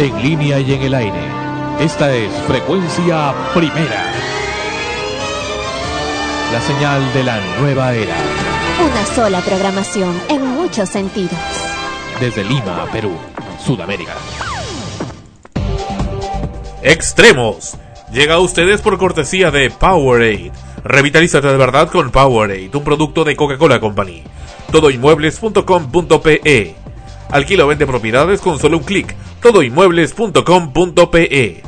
en línea y en el aire. Esta es Frecuencia Primera. La señal de la nueva era. Una sola programación en muchos sentidos. Desde Lima, Perú, Sudamérica. Extremos. Llega a ustedes por cortesía de Powerade. Revitalízate de verdad con Powerade, un producto de Coca-Cola Company. Todoinmuebles.com.pe Alquila o vende propiedades con solo un clic. Todoinmuebles.com.pe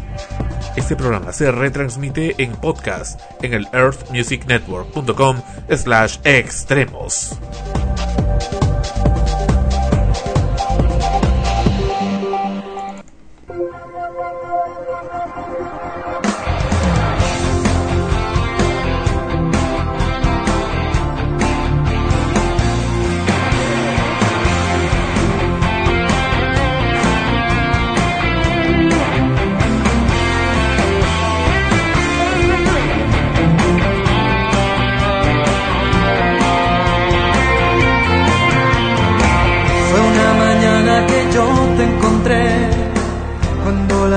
Este programa se retransmite en podcast en el earthmusicnetwork.com slash extremos.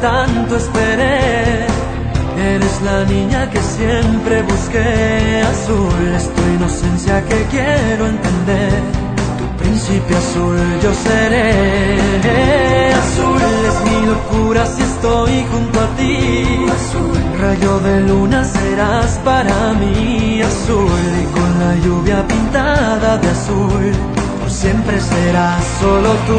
tanto esperé. Eres la niña que siempre busqué, azul es tu inocencia que quiero entender. Tu príncipe azul yo seré. Azul es mi locura si estoy junto a ti. Azul, rayo de luna serás para mí. Azul y con la lluvia pintada de azul, siempre serás solo tú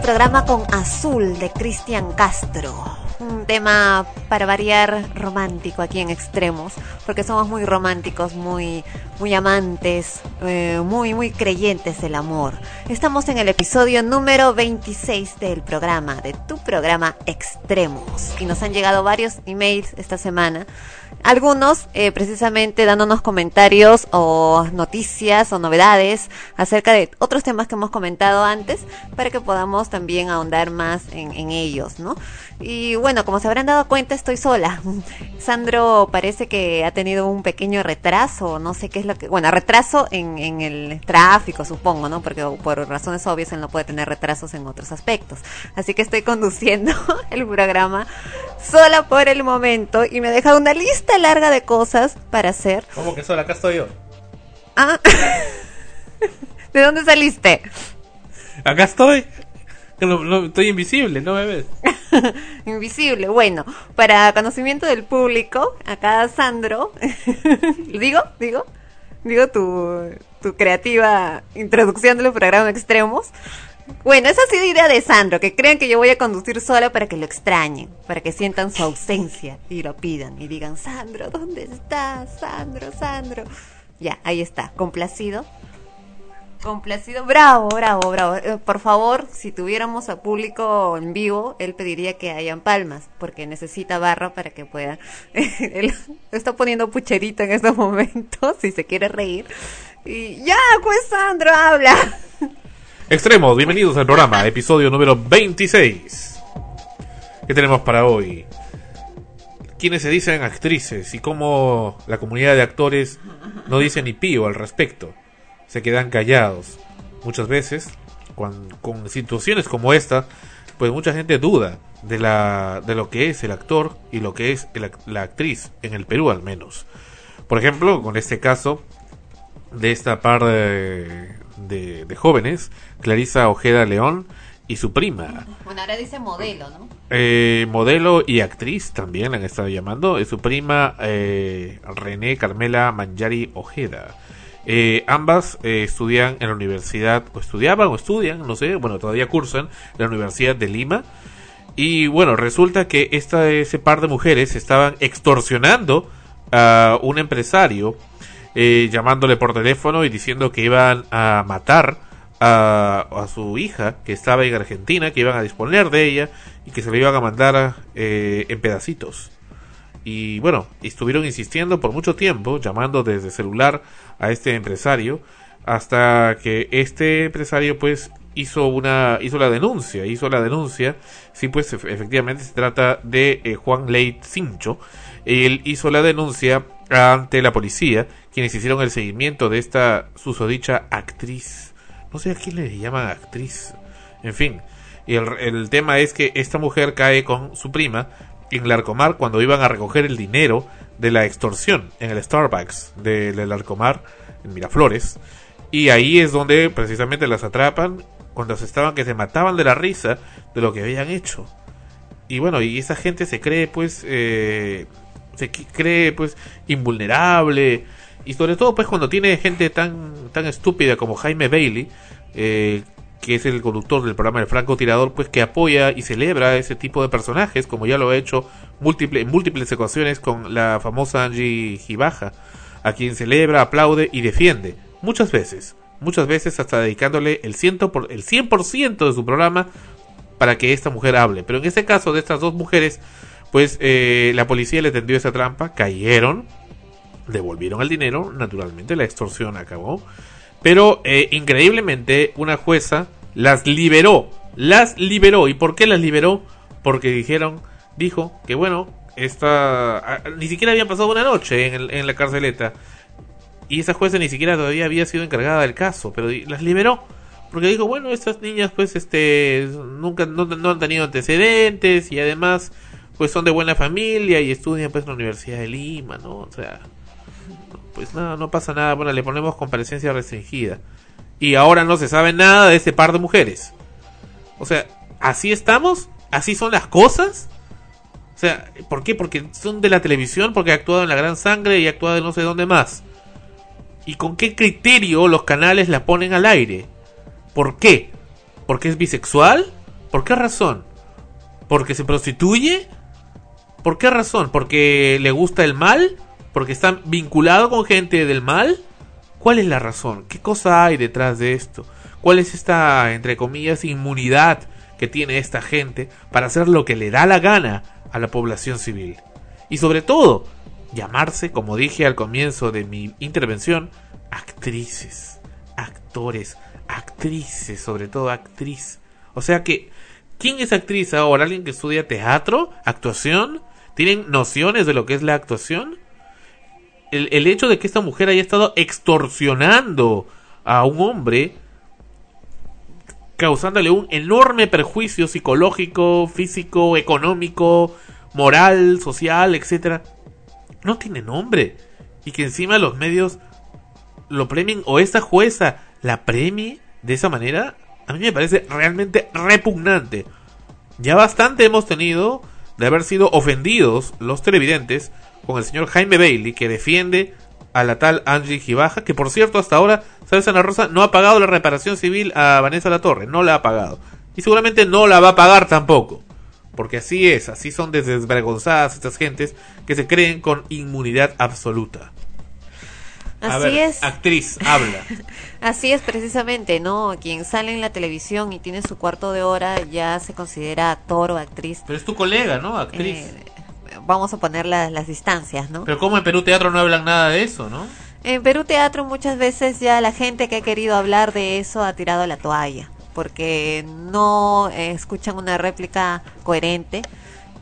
programa con Azul de Cristian Castro. Un tema para variar romántico aquí en Extremos, porque somos muy románticos, muy, muy amantes, eh, muy, muy creyentes del amor. Estamos en el episodio número 26 del programa, de tu programa Extremos. Y nos han llegado varios emails esta semana algunos eh, precisamente dándonos comentarios o noticias o novedades acerca de otros temas que hemos comentado antes para que podamos también ahondar más en, ellos, ¿no? Y bueno, como se habrán dado cuenta, estoy sola. Sandro parece que ha tenido un pequeño retraso, no sé qué es lo que... Bueno, retraso en, en el tráfico, supongo, ¿no? Porque por razones obvias él no puede tener retrasos en otros aspectos. Así que estoy conduciendo el programa sola por el momento y me ha dejado una lista larga de cosas para hacer. ¿Cómo que sola? Acá estoy yo. Ah, ¿de dónde saliste? Acá estoy. No, no, estoy invisible, no me ves. Invisible. Bueno, para conocimiento del público, acá Sandro, digo, digo, digo tu, tu creativa introducción de los programas extremos. Bueno, esa ha sido idea de Sandro, que crean que yo voy a conducir sola para que lo extrañen, para que sientan su ausencia y lo pidan y digan, Sandro, ¿dónde estás? Sandro, Sandro. Ya, ahí está, complacido. Complacido, bravo, bravo, bravo. Eh, por favor, si tuviéramos a público en vivo, él pediría que hayan palmas, porque necesita barra para que pueda. él está poniendo pucherito en estos momentos, si se quiere reír. Y ya, pues Sandro, habla. Extremos, bienvenidos al programa, episodio número 26. ¿Qué tenemos para hoy? Quienes se dicen actrices y cómo la comunidad de actores no dice ni pío al respecto. Se quedan callados. Muchas veces, con, situaciones como esta, pues mucha gente duda de, la, de lo que es el actor y lo que es el la actriz, en el Perú al menos. Por ejemplo, con este caso de esta par de, de, de jóvenes, Clarisa Ojeda León y su prima, Bueno, ahora dice modelo, ¿no? eh, modelo y actriz también la han estado llamando, es su prima eh, René Carmela Manjari Ojeda. Eh, ambas eh, estudian en la universidad, o estudiaban o estudian, no sé, bueno, todavía cursan en la Universidad de Lima. Y bueno, resulta que esta, ese par de mujeres estaban extorsionando a un empresario, eh, llamándole por teléfono y diciendo que iban a matar a, su hija, que estaba en Argentina, que iban a disponer de ella y que se le iban a mandar eh, en pedacitos. Y bueno, estuvieron insistiendo por mucho tiempo, llamando desde celular a este empresario, hasta que este empresario pues hizo una hizo la denuncia, hizo la denuncia, sí pues ef- efectivamente se trata de eh, Juan Leit Cincho, él hizo la denuncia ante la policía, quienes hicieron el seguimiento de esta susodicha actriz. No sé a quién le llaman actriz. En fin, y el, el tema es que esta mujer cae con su prima en Larcomar cuando iban a recoger el dinero de la extorsión en el Starbucks de, de Larcomar, en Miraflores. Y ahí es donde precisamente las atrapan cuando se estaban que se mataban de la risa de lo que habían hecho. Y bueno, y esa gente se cree pues eh, se cree pues invulnerable y sobre todo pues cuando tiene gente tan tan estúpida como Jaime Bailey eh, que es el conductor del programa El Franco Tirador, pues que apoya y celebra ese tipo de personajes, como ya lo ha hecho múltiple, en múltiples ocasiones con la famosa Angie Gibaja, a quien celebra, aplaude y defiende, muchas veces, muchas veces hasta dedicándole el, ciento por, el 100% de su programa para que esta mujer hable. Pero en este caso de estas dos mujeres, pues eh, la policía le tendió esa trampa, cayeron, devolvieron el dinero, naturalmente la extorsión acabó. Pero eh, increíblemente una jueza las liberó, las liberó. ¿Y por qué las liberó? Porque dijeron, dijo que bueno, esta ah, ni siquiera habían pasado una noche en, el- en la carceleta y esa jueza ni siquiera todavía había sido encargada del caso, pero las liberó porque dijo, bueno, estas niñas pues este nunca no, no han tenido antecedentes y además pues son de buena familia y estudian pues en la Universidad de Lima, ¿no? O sea, pues nada, no pasa nada. Bueno, le ponemos comparecencia restringida. Y ahora no se sabe nada de este par de mujeres. O sea, ¿así estamos? ¿Así son las cosas? O sea, ¿por qué? Porque son de la televisión, porque ha actuado en La Gran Sangre y ha actuado en no sé dónde más. ¿Y con qué criterio los canales la ponen al aire? ¿Por qué? ¿Porque es bisexual? ¿Por qué razón? ¿Porque se prostituye? ¿Por qué razón? ¿Porque le gusta el mal? ¿Porque está vinculado con gente del mal? ¿Cuál es la razón? ¿Qué cosa hay detrás de esto? ¿Cuál es esta, entre comillas, inmunidad que tiene esta gente para hacer lo que le da la gana a la población civil? Y sobre todo, llamarse, como dije al comienzo de mi intervención, actrices, actores, actrices, sobre todo actriz. O sea que, ¿quién es actriz ahora? ¿Alguien que estudia teatro? ¿Actuación? ¿Tienen nociones de lo que es la actuación? El, el hecho de que esta mujer haya estado extorsionando a un hombre causándole un enorme perjuicio psicológico, físico, económico, moral, social, etcétera, no tiene nombre. Y que encima los medios lo premien o esta jueza la premie de esa manera, a mí me parece realmente repugnante. Ya bastante hemos tenido de haber sido ofendidos los televidentes con el señor Jaime Bailey que defiende a la tal Angie Gibaja, que por cierto hasta ahora, ¿sabes Ana Rosa? No ha pagado la reparación civil a Vanessa La Torre, no la ha pagado. Y seguramente no la va a pagar tampoco. Porque así es, así son desvergonzadas estas gentes que se creen con inmunidad absoluta. Así es. Actriz, habla. Así es precisamente, ¿no? Quien sale en la televisión y tiene su cuarto de hora ya se considera actor o actriz. Pero es tu colega, ¿no? Actriz. Eh, vamos a poner las, las distancias, ¿no? Pero como en Perú Teatro no hablan nada de eso, ¿no? En Perú Teatro muchas veces ya la gente que ha querido hablar de eso ha tirado la toalla, porque no eh, escuchan una réplica coherente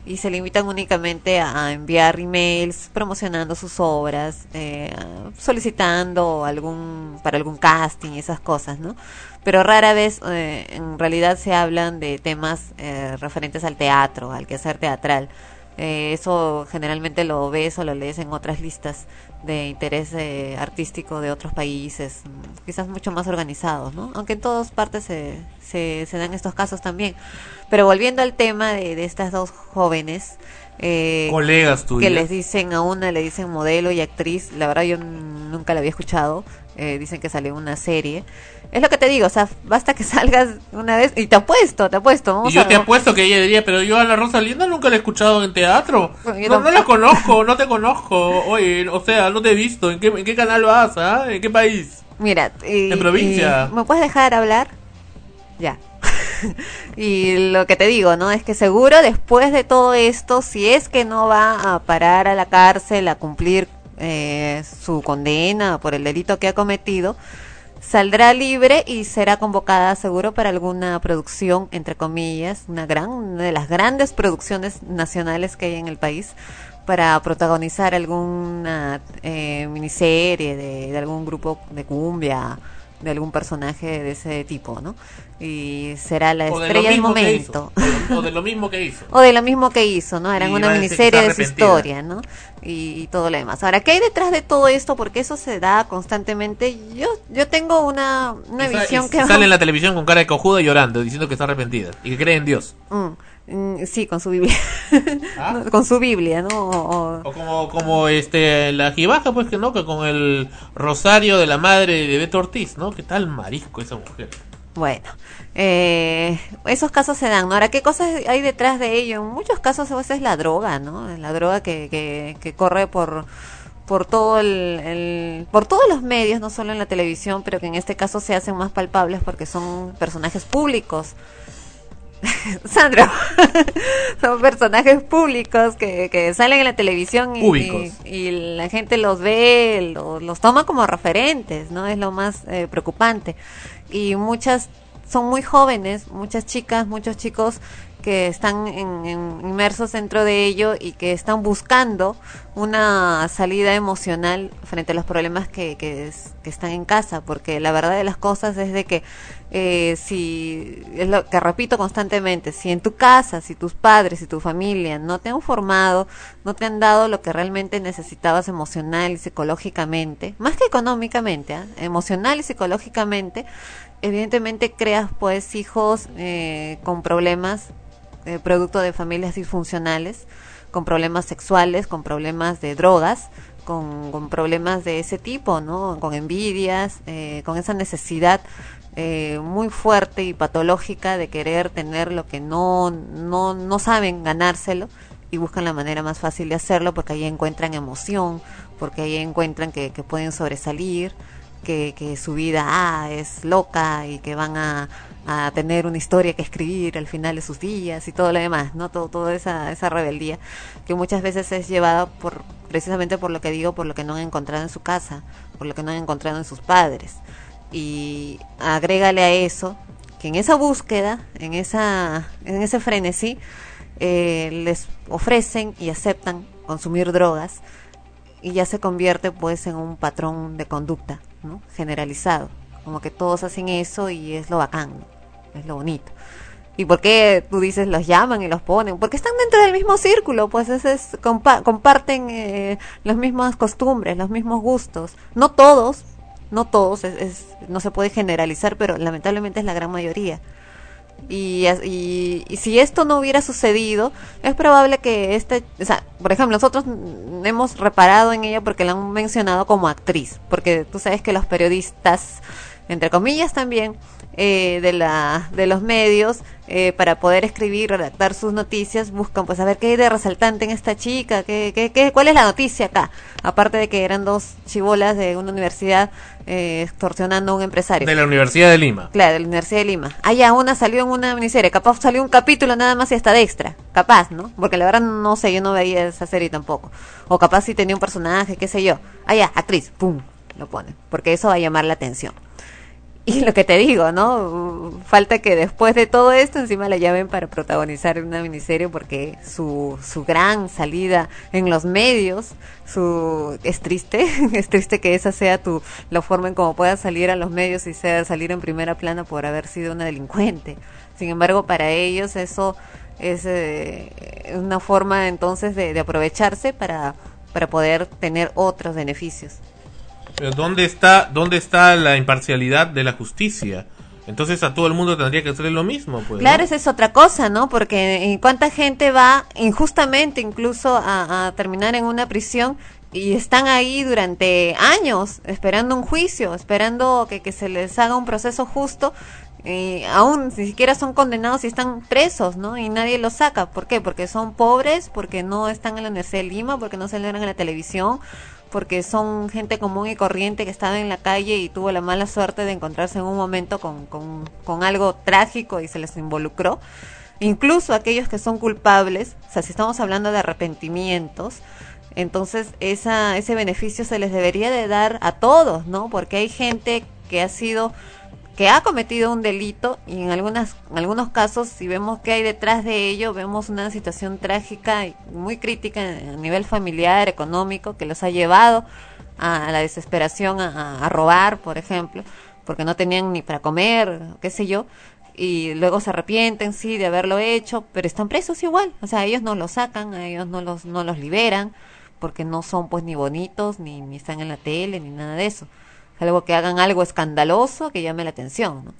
y se limitan únicamente a enviar emails promocionando sus obras, eh, solicitando algún para algún casting y esas cosas, ¿no? Pero rara vez eh, en realidad se hablan de temas eh, referentes al teatro, al quehacer teatral. Eh, eso generalmente lo ves o lo lees en otras listas de interés eh, artístico de otros países, mm, quizás mucho más organizados, ¿no? Aunque en todas partes se, se, se dan estos casos también. Pero volviendo al tema de, de estas dos jóvenes, eh, Colegas tuyas. que les dicen a una le dicen modelo y actriz, la verdad yo nunca la había escuchado, eh, dicen que salió una serie. Es lo que te digo, o sea, basta que salgas una vez y te apuesto, te apuesto. Vamos Y yo a- te apuesto que ella diría, pero yo a la Rosa Linda nunca la he escuchado en teatro. Yo No, no la conozco, no te conozco. Oye, o sea, no te he visto. ¿En qué, en qué canal vas? ah? ¿En qué país? Mira, y- En provincia. y- ¿me puedes dejar hablar? Ya. y lo que te digo, ¿no? Es que seguro después de todo esto, si es que no va a parar a la cárcel a cumplir eh, su condena por el delito que ha cometido, saldrá libre y será convocada seguro para alguna producción, entre comillas, una gran, una de las grandes producciones nacionales que hay en el país para protagonizar alguna eh, miniserie de, de algún grupo de cumbia, de algún personaje de ese tipo, ¿no? Y será la O de estrella del momento. hizo. O de lo mismo que hizo. O de lo mismo que hizo, ¿no? Eran Y una miniserie de su historia, ¿no? Y, todo lo demás. Ahora, ¿qué hay detrás de todo esto? Porque eso se da constantemente. Yo yo tengo una, una Y visión y que... sale en la televisión con cara de cojuda llorando, diciendo que está arrepentida y que cree en Dios. Mm, mm, sí, con su Biblia. ¿Ah? Con su Biblia, ¿no? O- O como, como este, la jibaja, pues que no, que con el rosario de la madre de Beto Ortiz, ¿no? ¿Qué tal marisco esa mujer? Bueno, eh, esos casos se dan. ¿no? Ahora, ¿qué cosas hay detrás de ello? En muchos casos a veces es la droga, ¿no? La droga que, que, que corre por por todo el, el- por todos los medios, no solo en la televisión, pero que en este caso se hacen más palpables porque son personajes públicos. Sandro, son personajes públicos que, que salen en la televisión y, y- y la gente los ve, lo- los toma como referentes, ¿no? Es lo más eh, preocupante. Y muchas son muy jóvenes, muchas chicas, muchos chicos que están en- en- inmersos dentro de ello y que están buscando una salida emocional frente a los problemas que, que, es- que están en casa, porque la verdad de las cosas es de que eh, si, es lo que repito constantemente, si en tu casa, si tus padres y tu familia no te han formado, no te han dado lo que realmente necesitabas emocional y psicológicamente, más que económicamente, ¿ah? emocional y psicológicamente, evidentemente creas pues hijos eh, con problemas eh, producto de familias disfuncionales, con problemas sexuales, con problemas de drogas, con, con problemas de ese tipo, ¿no? Con envidias, eh, con esa necesidad eh, muy fuerte y patológica de querer tener lo que no, no, no saben ganárselo y buscan la manera más fácil de hacerlo porque ahí encuentran emoción, porque ahí encuentran que, que pueden sobresalir, que, su vida ah, es loca y que van a, a tener una historia que escribir al final de sus días y todo lo demás, ¿no? Todo, toda esa, esa rebeldía que muchas veces es llevada por, precisamente por lo que digo, por lo que no han encontrado en su casa, por lo que no han encontrado en sus padres. Y agrégale a eso que en esa búsqueda, en, esa, en ese frenesí, eh, les ofrecen y aceptan consumir drogas y ya se convierte pues en un patrón de conducta ¿no? generalizado. Como que todos hacen eso y es lo bacán es lo bonito. Y por qué tú dices los llaman y los ponen porque están dentro del mismo círculo pues es, es compa comparten eh, las mismas costumbres los mismos gustos. No todos no todos es, es, no se puede generalizar pero lamentablemente es la gran mayoría y, y, si esto no hubiera sucedido, es probable que este, o sea, por ejemplo, nosotros hemos reparado en ella porque la han mencionado como actriz, porque tú sabes que los periodistas, entre comillas también, eh, de, la, de los medios eh, para poder escribir, redactar sus noticias, buscan pues a ver qué hay de resaltante en esta chica, qué, qué, qué, cuál es la noticia acá, aparte de que eran dos chivolas de una universidad eh, extorsionando a un empresario. De la Universidad de Lima. Claro, de la Universidad de Lima. Allá una salió en una miniserie, capaz salió un capítulo nada más y hasta de extra, capaz, ¿no? Porque la verdad no sé, yo no veía esa serie tampoco. O capaz si tenía un personaje, qué sé yo. Allá, actriz, pum, lo ponen, porque eso va a llamar la atención. Y lo que te digo, ¿no? Falta que después de todo esto encima la llamen para protagonizar una miniserie porque su, su gran salida en los medios, su es triste, es triste que esa sea tu la forma en cómo puedas salir a los medios y sea salir en primera plana por haber sido una delincuente. Sin embargo, para ellos eso es eh, una forma entonces de, de aprovecharse para, para poder tener otros beneficios. Pero ¿dónde está, ¿dónde está la imparcialidad de la justicia? Entonces a todo el mundo tendría que hacer lo mismo, pues. Claro, ¿no? esa es otra cosa, ¿no? Porque eh, cuánta gente va injustamente incluso a, a, terminar en una prisión y están ahí durante años esperando un juicio, esperando que, que se les haga un proceso justo. Y aún ni siquiera son condenados y están presos, ¿no? Y nadie los saca. ¿Por qué? Porque son pobres, porque no están en la Universidad de Lima, porque no salieron en la televisión, porque son gente común y corriente que estaba en la calle y tuvo la mala suerte de encontrarse en un momento con, con, con algo trágico y se les involucró. Incluso aquellos que son culpables, o sea, si estamos hablando de arrepentimientos, entonces esa, ese beneficio se les debería de dar a todos, ¿no? Porque hay gente que ha sido que ha cometido un delito y en algunas en algunos casos si vemos que hay detrás de ello vemos una situación trágica y muy crítica a nivel familiar económico que los ha llevado a, la desesperación a, a, robar por ejemplo porque no tenían ni para comer qué sé yo y luego se arrepienten sí de haberlo hecho pero están presos igual. O sea ellos no los sacan a ellos no los no los liberan porque no son pues ni bonitos ni, ni están en la tele ni nada de eso algo que hagan algo escandaloso que llame la atención, ¿no?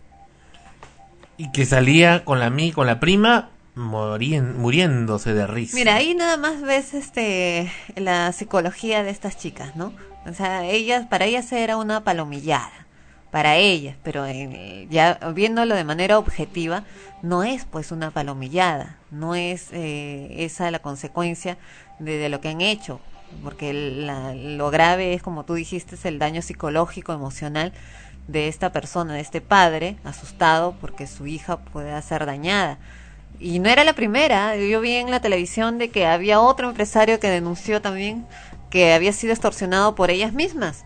Y que salía con la mi, con la prima morien, muriéndose de risa. Mira, ahí nada más ves este la psicología de estas chicas, ¿no? O sea, ellas para ellas era una palomillada para ellas, pero en, ya viéndolo de manera objetiva, no es pues una palomillada, no es eh, esa la consecuencia de, de, lo que han hecho, porque la, lo grave es, como tú dijiste, el daño psicológico, emocional de esta persona, de este padre, asustado porque su hija pueda ser dañada. Y no era la primera, yo vi en la televisión de que había otro empresario que denunció también que había sido extorsionado por ellas mismas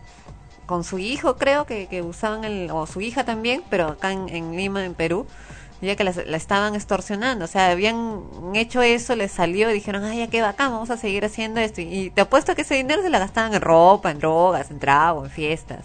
con su hijo creo que, que usaban el o su hija también pero acá en Lima en Perú ya que la, la, estaban extorsionando o sea habían hecho eso les salió y dijeron ay ya qué bacán vamos a seguir haciendo esto y, y te apuesto que ese dinero se la gastaban en ropa en drogas en trago en fiestas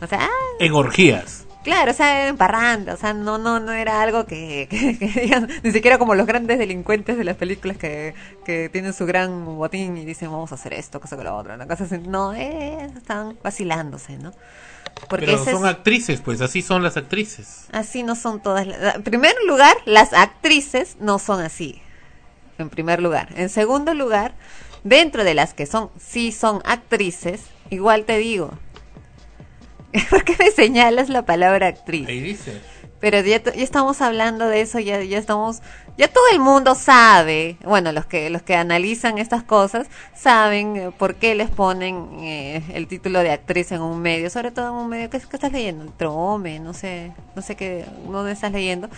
o sea ah, en orgías Claro, o sea, en parranda, o sea, no, no, no era algo que, que, que, digan, ni siquiera como los grandes delincuentes de las películas que, que tienen su gran botín y dicen vamos a hacer esto, cosa que lo otro, una cosa así. No, eh, están vacilándose, ¿no? Porque Pero son es, actrices, pues así son las actrices. Así no son todas. En primer lugar, las actrices no son así. En primer lugar. En segundo lugar, dentro de las que son, sí son actrices, igual te digo, ¿Por qué me señalas la palabra actriz? Ahí dice. Pero ya, ya, estamos hablando de eso, ya, ya estamos, ya todo el mundo sabe, bueno, los que, los que analizan estas cosas saben eh, por qué les ponen eh, el título de actriz en un medio, sobre todo en un medio, ¿qué, estás leyendo? El Trome, no sé, no sé qué, dónde estás leyendo,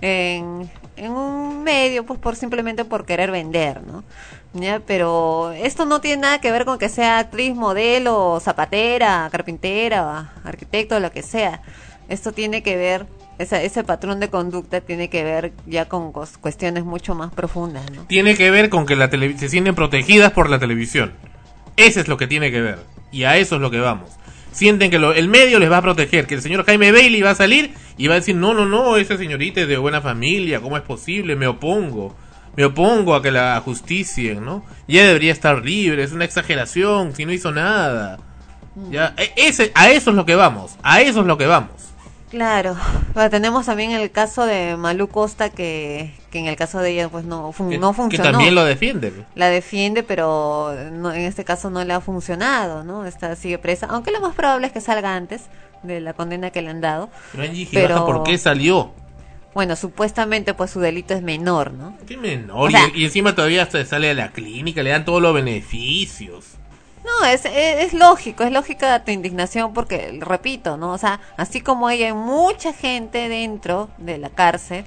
en, en un medio, pues por simplemente por querer vender, ¿no? ¿Ya? Pero esto no tiene nada que ver con que sea actriz, modelo, zapatera, carpintera, arquitecto, lo que sea. Esto tiene que ver esa, ese patrón de conducta tiene que ver ya con cuestiones mucho más profundas, ¿no? Tiene que ver con que la se sienten protegidas por la televisión. Eso es lo que tiene que ver. Y a eso es lo que vamos. Sienten que lo, el medio les va a proteger, que el señor Jaime Bailey va a salir y va a decir, no, no, no, esa señorita es de buena familia, ¿cómo es posible? Me opongo. Me opongo a que la justicien, ¿no? Ya debería estar libre, es una exageración, si no hizo nada. Ya, e, ese, a eso es lo que vamos, a eso es lo que vamos. Claro, tenemos también el caso de Malu Costa que, que en el caso de ella pues no, no funcionó. Que también lo defiende. La defiende, pero en este caso no le ha funcionado, ¿no? Está sigue presa, aunque lo más probable es que salga antes de la condena que le han dado. Pero, ¿por qué salió? Bueno, supuestamente pues su delito es menor, ¿no? ¿Qué menor? y, y, encima todavía sale a la clínica, le dan todos los beneficios. No, es, es, lógico, es lógica tu indignación porque, repito, ¿no? O sea, así como hay mucha gente dentro de la cárcel,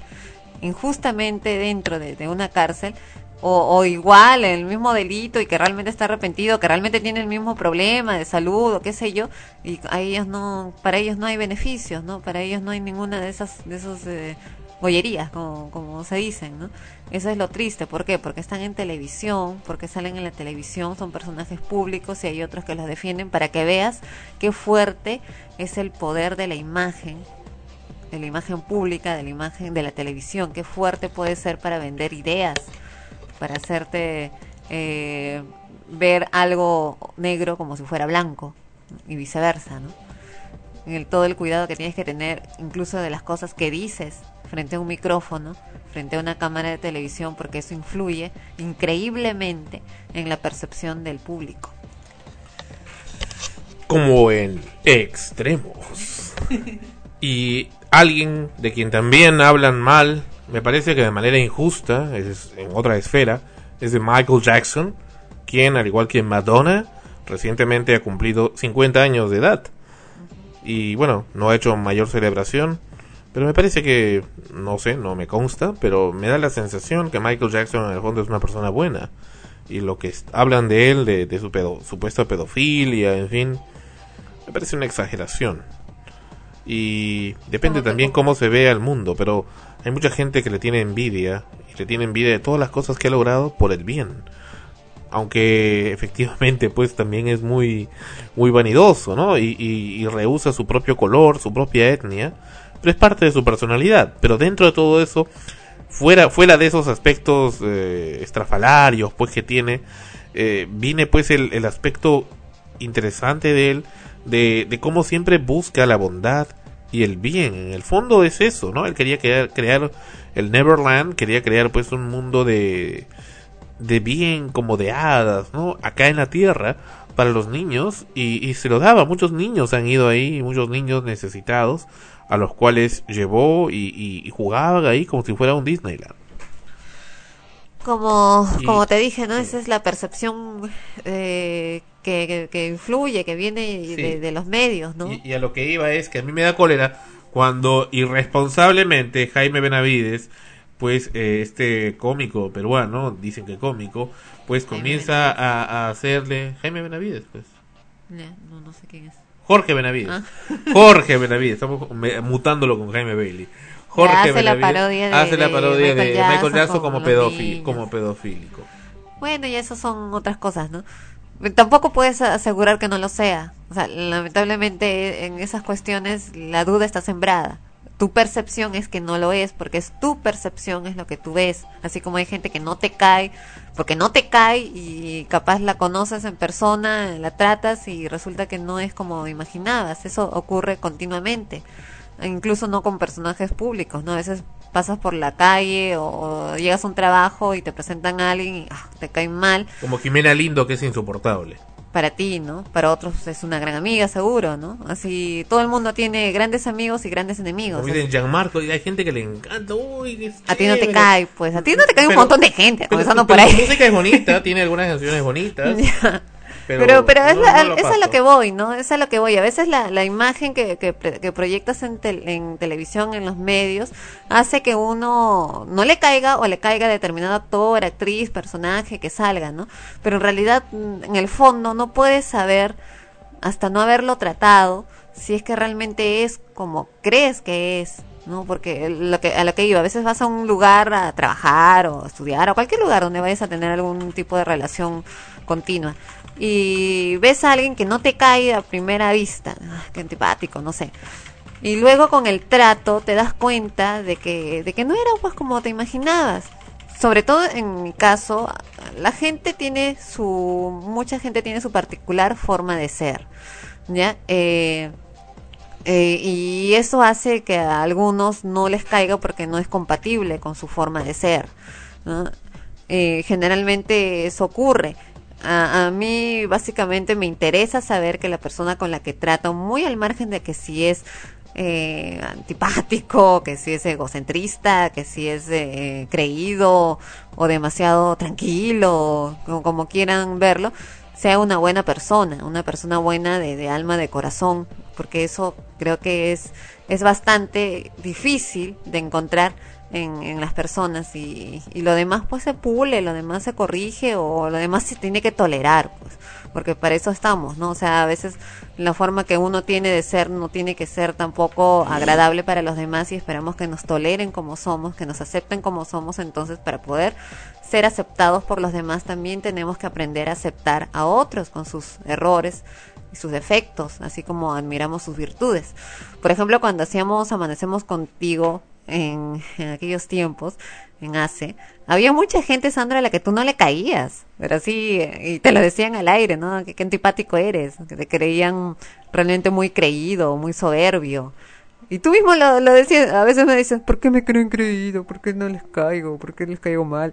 injustamente dentro de, una cárcel, o, o, igual el mismo delito y que realmente está arrepentido, que realmente tiene el mismo problema de salud o qué sé yo, y a ellos no, para ellos no hay beneficios, ¿no? Para ellos no hay ninguna de esas, de esos eh, bollerías, como, como se dicen, ¿no? Eso es lo triste, ¿por qué? Porque están en televisión, porque salen en la televisión, son personajes públicos y hay otros que los defienden para que veas qué fuerte es el poder de la imagen, de la imagen pública, de la imagen de la televisión, qué fuerte puede ser para vender ideas, para hacerte eh, ver algo negro como si fuera blanco y viceversa, ¿no? Todo el cuidado que tienes que tener incluso de las cosas que dices frente a un micrófono, frente a una cámara de televisión, porque eso influye increíblemente en la percepción del público. Como en extremos. y alguien de quien también hablan mal, me parece que de manera injusta, es en otra esfera, es de Michael Jackson, quien, al igual que Madonna, recientemente ha cumplido 50 años de edad. Y bueno, no ha hecho mayor celebración pero me parece que, no sé, no me consta, pero me da la sensación que Michael Jackson en el fondo es una persona buena. Y lo que hablan de él, de, su pedo, supuesta pedofilia, en fin, me parece una exageración. Y depende también cómo se ve al mundo, pero hay mucha gente que le tiene envidia, y le tiene envidia de todas las cosas que ha logrado por el bien. Aunque efectivamente pues también es muy, muy vanidoso, ¿no? Y, y, y rehúsa su propio color, su propia etnia es parte de su personalidad. Pero dentro de todo eso, fuera, fuera de esos aspectos eh, estrafalarios pues que tiene, eh, viene pues el, el, aspecto interesante de él, de, de cómo siempre busca la bondad y el bien. En el fondo es eso, ¿no? Él quería crear, crear el Neverland, quería crear pues un mundo de, de bien, como de hadas, ¿no? Acá en la tierra para los niños y, y se lo daba. Muchos niños han ido ahí, muchos niños necesitados a los cuales llevó y, y, jugaban ahí como si fuera un Disneyland. Como, como te dije, ¿no? Esa es la percepción eh, que, que, influye, que viene de, los medios, ¿no? Y, a lo que iba es que a mí me da cólera cuando irresponsablemente Jaime Benavides, pues eh, este cómico peruano, dicen que cómico, pues comienza a, hacerle... Jaime Benavides, pues. No, no sé quién es. Jorge Benavides. Ah. Jorge Benavides, estamos mutándolo con Jaime Bailey. Jorge hace la parodia de, hace la parodia de, Michael, Jackson, como, como pedofílico. Bueno, y eso son otras cosas, ¿no? Tampoco puedes asegurar que no lo sea. O sea, lamentablemente en esas cuestiones la duda está sembrada tu percepción es que no lo es, porque es tu percepción, es lo que tú ves. Así como hay gente que no te cae, porque no te cae y capaz la conoces en persona, la tratas y resulta que no es como imaginabas. Eso ocurre continuamente, incluso no con personajes públicos, ¿no? A veces pasas por la calle o, llegas a un trabajo y te presentan a alguien y ah, te caen mal. Como Jimena Lindo, que es insoportable. Para ti, ¿no? Para otros es una gran amiga, seguro, ¿no? Así, todo el mundo tiene grandes amigos y grandes enemigos. Dicen Gianmarco, y hay gente que le encanta, uy, qué a ti no te cae, pues, a ti no te cae un montón de gente, Pero- comenzando pero por ahí. La música es bonita, tiene algunas canciones bonitas. Ya. Pero, Pero, pero, es, no- la- no es a lo que voy, ¿no? Es a lo que voy. A veces la, la imagen que, que, proyectas en, tel- en televisión, en los medios, hace que uno no le caiga o le caiga determinado actor, actriz, personaje que salga, ¿no? Pero en realidad, mm, en el fondo, no puedes saber, hasta no haberlo tratado, si es que realmente es como crees que es. ¿no? Porque lo que, a lo que iba, a veces vas a un lugar a trabajar o a estudiar, o cualquier lugar donde vayas a tener algún tipo de relación continua y ves a alguien que no te cae a primera vista, ah, qué antipático, no sé. Y luego con el trato te das cuenta de que, de que no era pues como te imaginabas. Sobre todo en mi caso, la gente tiene su, mucha gente tiene su particular forma de ser, ¿ya? Eh, eh, y eso hace que a algunos no les caiga porque no es compatible con su forma de ser. Eh, generalmente eso ocurre. A, mí básicamente me interesa saber que la persona con la que trato, muy al margen de que si es eh, antipático, que si es egocentrista, que si es eh, creído o demasiado tranquilo, como, como quieran verlo, sea una buena persona, una persona buena de, de alma, de corazón, porque eso creo que es, es bastante difícil de encontrar en, en las personas y, y lo demás pues se pule, lo demás se corrige o lo demás se tiene que tolerar, pues, porque para eso estamos, ¿no? O sea, a veces la forma que uno tiene de ser no tiene que ser tampoco agradable para los demás y esperamos que nos toleren como somos, que nos acepten como somos, entonces para poder ser aceptados por los demás también tenemos que aprender a aceptar a otros con sus errores y sus defectos, así como admiramos sus virtudes. Por ejemplo, cuando hacíamos Amanecemos contigo en, en aquellos tiempos, en ACE, había mucha gente, Sandra, a la que tú no le caías, pero sí, y te lo decían al aire, ¿no? Que qué antipático eres, que te creían realmente muy creído, muy soberbio. Y tú mismo lo, lo decías, a veces me dices, ¿por qué me creen creído? ¿Por qué no les caigo? ¿Por qué les caigo mal?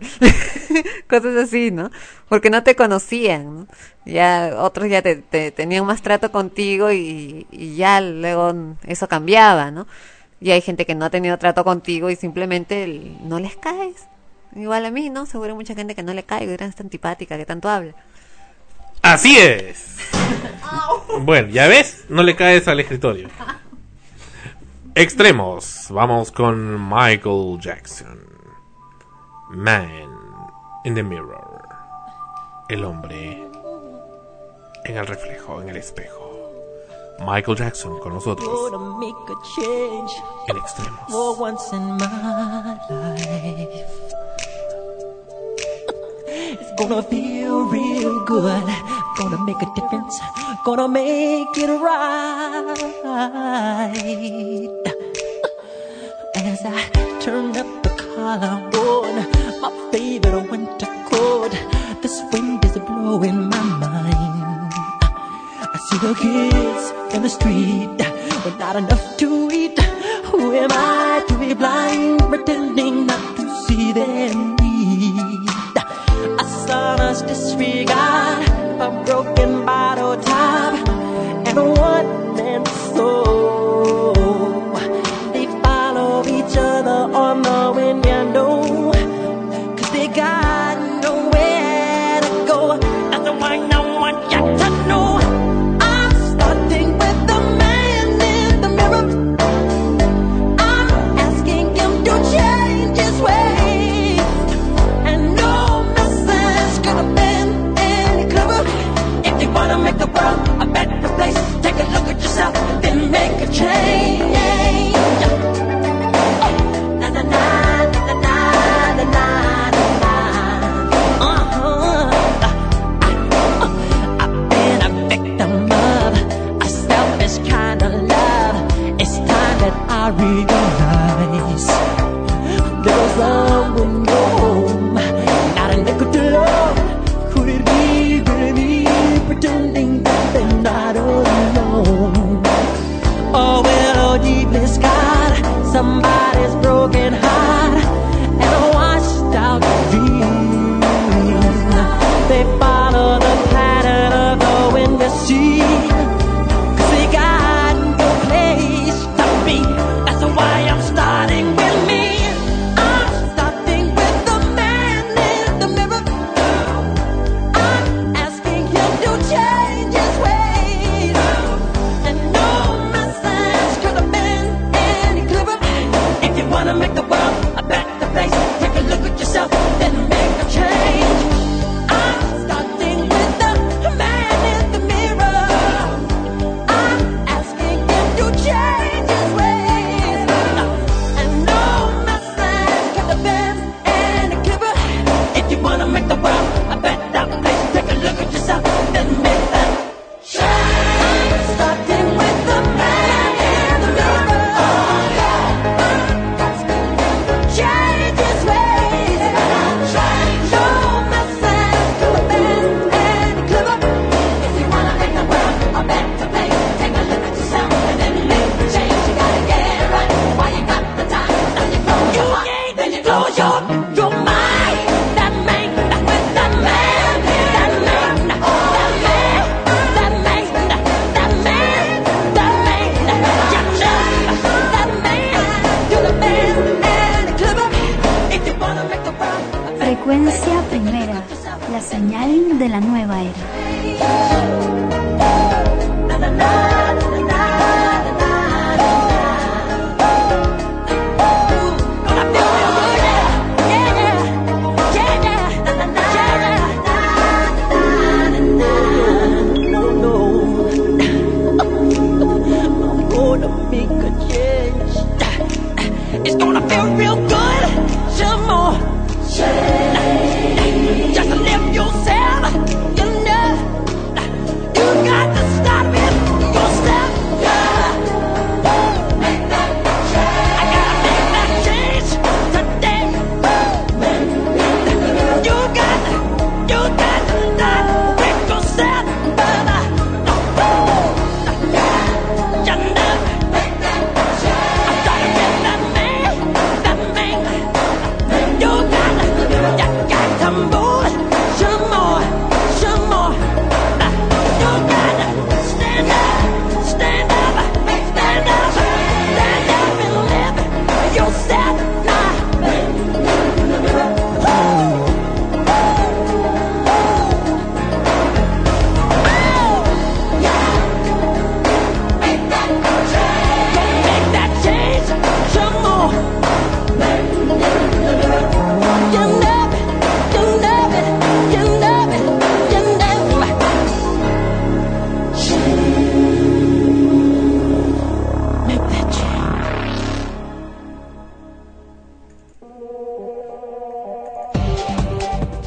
Cosas así, ¿no? Porque no te conocían, ¿no? Ya otros ya te, te tenían más trato contigo y, y ya luego eso cambiaba, ¿no? Y hay gente que no ha tenido trato contigo y simplemente no les caes. Igual a mí, ¿no? Seguro hay mucha gente que no le caigo, eres tan antipática, que tanto habla. Así es. Bueno, ya ves, no le caes al escritorio. Extremos. Vamos con Michael Jackson. Man in the mirror. El hombre en el reflejo, en el espejo. Michael Jackson con nosotros Gonna make a change en Extremos. for once in my life. It's gonna feel real good. Gonna make a difference. Gonna make it right. As I turn up the collar on my favorite winter coat, this wind is blowing my mind. I see the kids in the street with not enough to eat. Who am I to be blind, pretending not to see their need? A son's disregard, somebody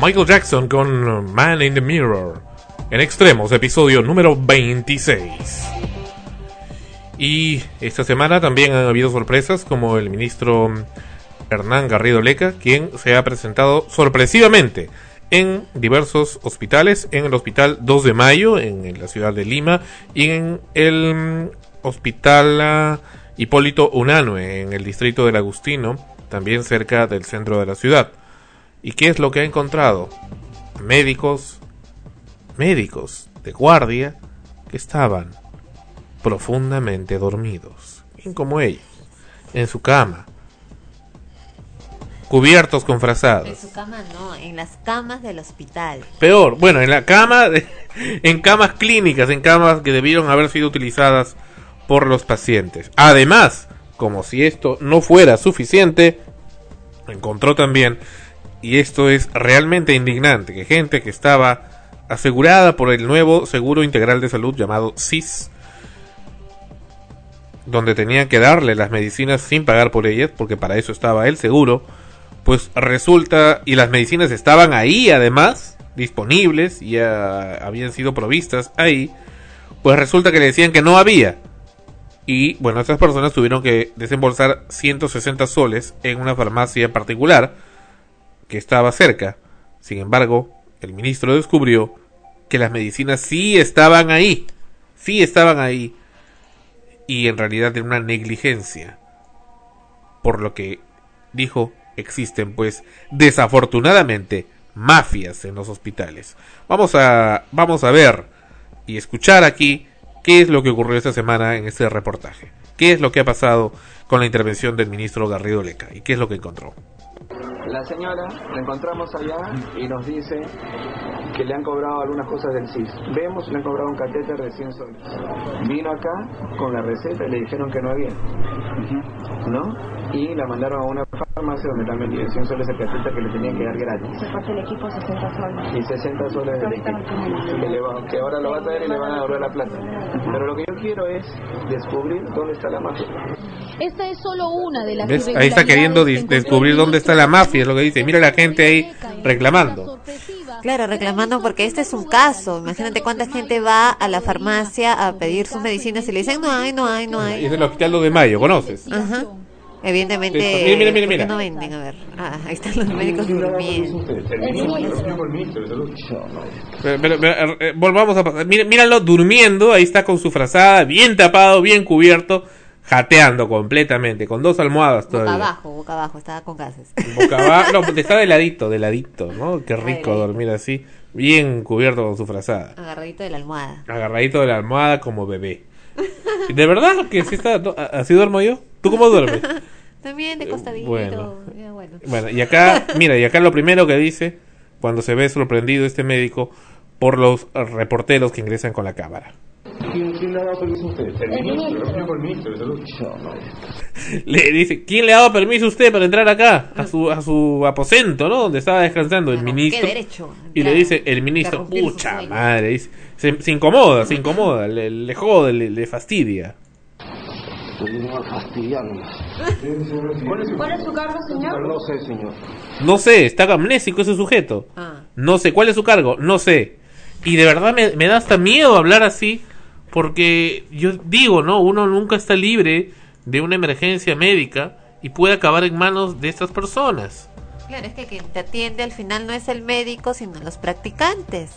Michael Jackson con Man in the Mirror. En extremos, episodio número 26. Y esta semana también han habido sorpresas como el ministro Hernán Garrido Leca, quien se ha presentado sorpresivamente en diversos hospitales, en el Hospital 2 de Mayo, en la ciudad de Lima, y en el mm, Hospital ah, Hipólito Unanue, en el distrito del Agustino, también cerca del centro de la ciudad. ¿Y qué es lo que ha encontrado? Médicos, médicos de guardia que estaban profundamente dormidos, bien como ellos, en su cama, cubiertos con En frazadas. su cama no, en las camas del hospital. Peor, bueno, en la cama, de- en camas clínicas, en camas que debieron haber sido utilizadas por los pacientes. Además, como si esto no fuera suficiente, encontró también, y esto es realmente indignante, que gente que estaba asegurada por el nuevo Seguro Integral de Salud llamado SIS, donde tenían que darle las medicinas sin pagar por ellas, porque para eso estaba el seguro, pues resulta, y las medicinas estaban ahí además, disponibles, y ya habían sido provistas ahí, pues resulta que le decían que no había. Y bueno, estas personas tuvieron que desembolsar 160 soles en una farmacia particular estaba cerca. Sin embargo, el ministro descubrió que las medicinas sí estaban ahí. Sí estaban ahí. Y en realidad era una negligencia. Por lo que dijo, existen pues desafortunadamente mafias en los hospitales. Vamos a vamos a ver y escuchar aquí qué es lo que ocurrió esta semana en este reportaje. ¿Qué es lo que ha pasado con la intervención del ministro Garrido Leca? ¿Y qué es lo que encontró? La señora la encontramos allá y nos dice que le han cobrado algunas cosas del CIS. Vemos, le han cobrado un catéter de 100 soles. Vino acá con la receta y le dijeron que no había. ¿No? Y la mandaron a una farmacia donde también tiene 100 soles el catéter que le tenían que dar gratis. Se parte el equipo 60 soles. Y 60 soles del equipo. Que, le va- que ahora lo va a traer y le van a devolver la plata. Pero lo que yo quiero es descubrir dónde está la mafia. Esta es solo una de las ¿Ves? Ahí está queriendo descubrir dónde está la mafia, es lo que dice. Mira la gente ahí reclamando. Claro, reclamando porque este es un caso. Imagínate cuánta gente va a la farmacia a pedir sus medicinas y le dicen no hay, no hay, no hay. Es del Hospital 2 de Mayo, ¿conoces? Ajá. Evidentemente, Mira, mira, mira, ¿por qué mira. no venden? A ver, ah, ahí están los médicos durmiendo. Pero, pero, pero, eh, volvamos a pasar. Míralo durmiendo, ahí está con su frazada, bien tapado, bien cubierto, jateando completamente, con dos almohadas Boca todavía. abajo, boca abajo, estaba con gases. Boca abajo, no, está de ladito, de ladito, ¿no? Qué rico dormir así, bien cubierto con su frazada. Agarradito de la almohada. Agarradito de la almohada como bebé. ¿De verdad que sí está? no, ¿Así duermo yo? ¿Tú cómo duermes? También de costadito. bueno. bueno. Bueno, y acá, mira, y acá lo primero que dice, cuando se ve sorprendido este médico por los eh, reporteros que ingresan con la cámara. ¿Quién, quién le ha dado permiso a usted? El ministro, el señor ministro de Salud. Le dice, ¿quién le ha dado permiso a usted para entrar acá? A su, a su aposento, ¿no? Donde estaba descansando el ministro. ¿Qué derecho? Y le dice el ministro, pucha sueño". madre, dice, se, se incomoda, se incomoda, le, le jode, le, le fastidia. ¿Cuál es su cargo, señor? No sé, señor. No sé, está amnésico ese sujeto. Ah. No sé, ¿cuál es su cargo? No sé. Y de verdad me, me da hasta miedo hablar así, porque yo digo, ¿no? Uno nunca está libre de una emergencia médica y puede acabar en manos de estas personas. Claro, es que quien te atiende al final no es el médico, sino los practicantes.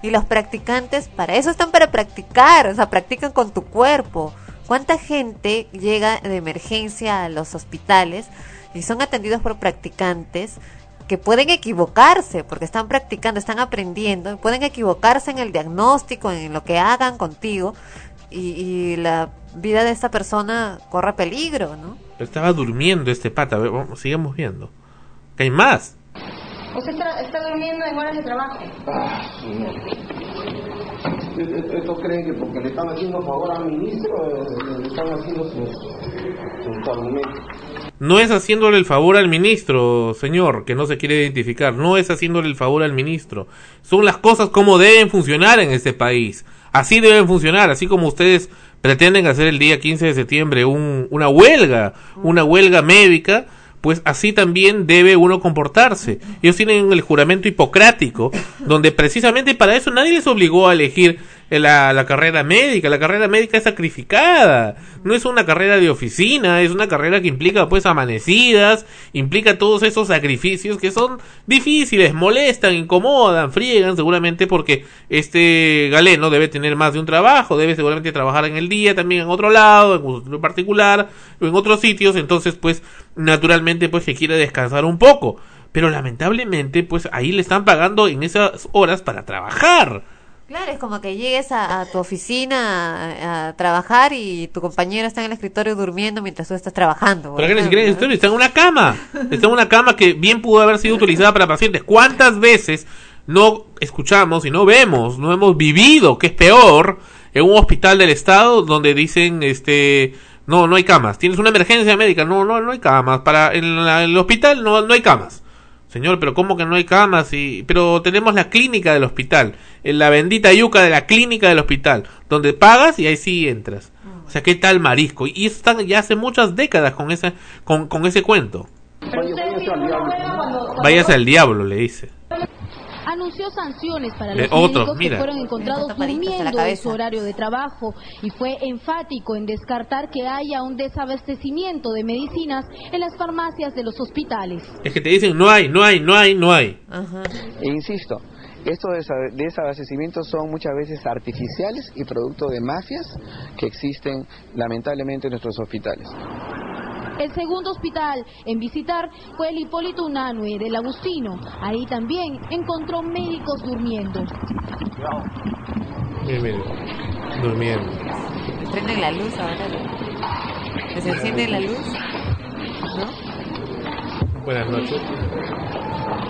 Y los practicantes para eso están para practicar, o sea, practican con tu cuerpo. ¿Cuánta gente llega de emergencia a los hospitales y son atendidos por practicantes que pueden equivocarse porque están practicando, están aprendiendo, pueden equivocarse en el diagnóstico, en lo que hagan contigo y, y la vida de esta persona corre peligro, ¿no? Estaba durmiendo este pata, vamos, sigamos viendo. ¿Qué hay más? Usted está, está durmiendo en horas de trabajo. Ah, señor. ¿Estos creen que porque le están haciendo favor al ministro, eh, le están haciendo sus, sus argumentos? No es haciéndole el favor al ministro, señor, que no se quiere identificar. No es haciéndole el favor al ministro. Son las cosas como deben funcionar en este país. Así deben funcionar, así como ustedes pretenden hacer el día 15 de septiembre un- una huelga, una huelga médica, pues así también debe uno comportarse. Ellos tienen el juramento hipocrático, donde precisamente para eso nadie les obligó a elegir la, la carrera médica. La carrera médica es sacrificada. No es una carrera de oficina, es una carrera que implica pues amanecidas, implica todos esos sacrificios que son difíciles, molestan, incomodan, friegan seguramente porque este galeno debe tener más de un trabajo, debe seguramente trabajar en el día, también en otro lado, en un particular, o en otros sitios, entonces pues naturalmente pues que quiere descansar un poco. Pero lamentablemente pues ahí le están pagando en esas horas para trabajar. Claro, es como que llegues a, a tu oficina a, a trabajar y tu compañero está en el escritorio durmiendo mientras tú estás trabajando. ni siquiera ejemplo, en el escritorio, está en una cama. Está en una cama que bien pudo haber sido utilizada para pacientes. ¿Cuántas veces no escuchamos y no vemos, no hemos vivido, que es peor, en un hospital del estado donde dicen, este, no, no hay camas. Tienes una emergencia médica, no, no, no hay camas. Para en, la- en el hospital no, no hay camas. Señor, pero ¿cómo que no hay camas? Y, pero tenemos la clínica del hospital, en la bendita yuca de la clínica del hospital, donde pagas y ahí sí entras. O sea, ¿qué tal marisco? Y eso están ya hace muchas décadas con ese, con, con ese cuento. Váyase al diablo, le dice. Anunció sanciones para Eh, los médicos mira. que fueron encontrados durmiendo en su horario de trabajo y fue enfático en descartar que haya un desabastecimiento de medicinas en las farmacias de los hospitales. Es que te dicen, no hay, no hay, no hay, no hay. Ajá. E insisto, estos desa- desabastecimientos son muchas veces artificiales y producto de mafias que existen lamentablemente en nuestros hospitales. El segundo hospital en visitar fue el Hipólito Unanue del Agustino. Ahí también encontró médicos durmiendo. Miren, miren, durmiendo. Prenden la luz ahora. ¿Les enciende la luz? ¿No? Buenas noches.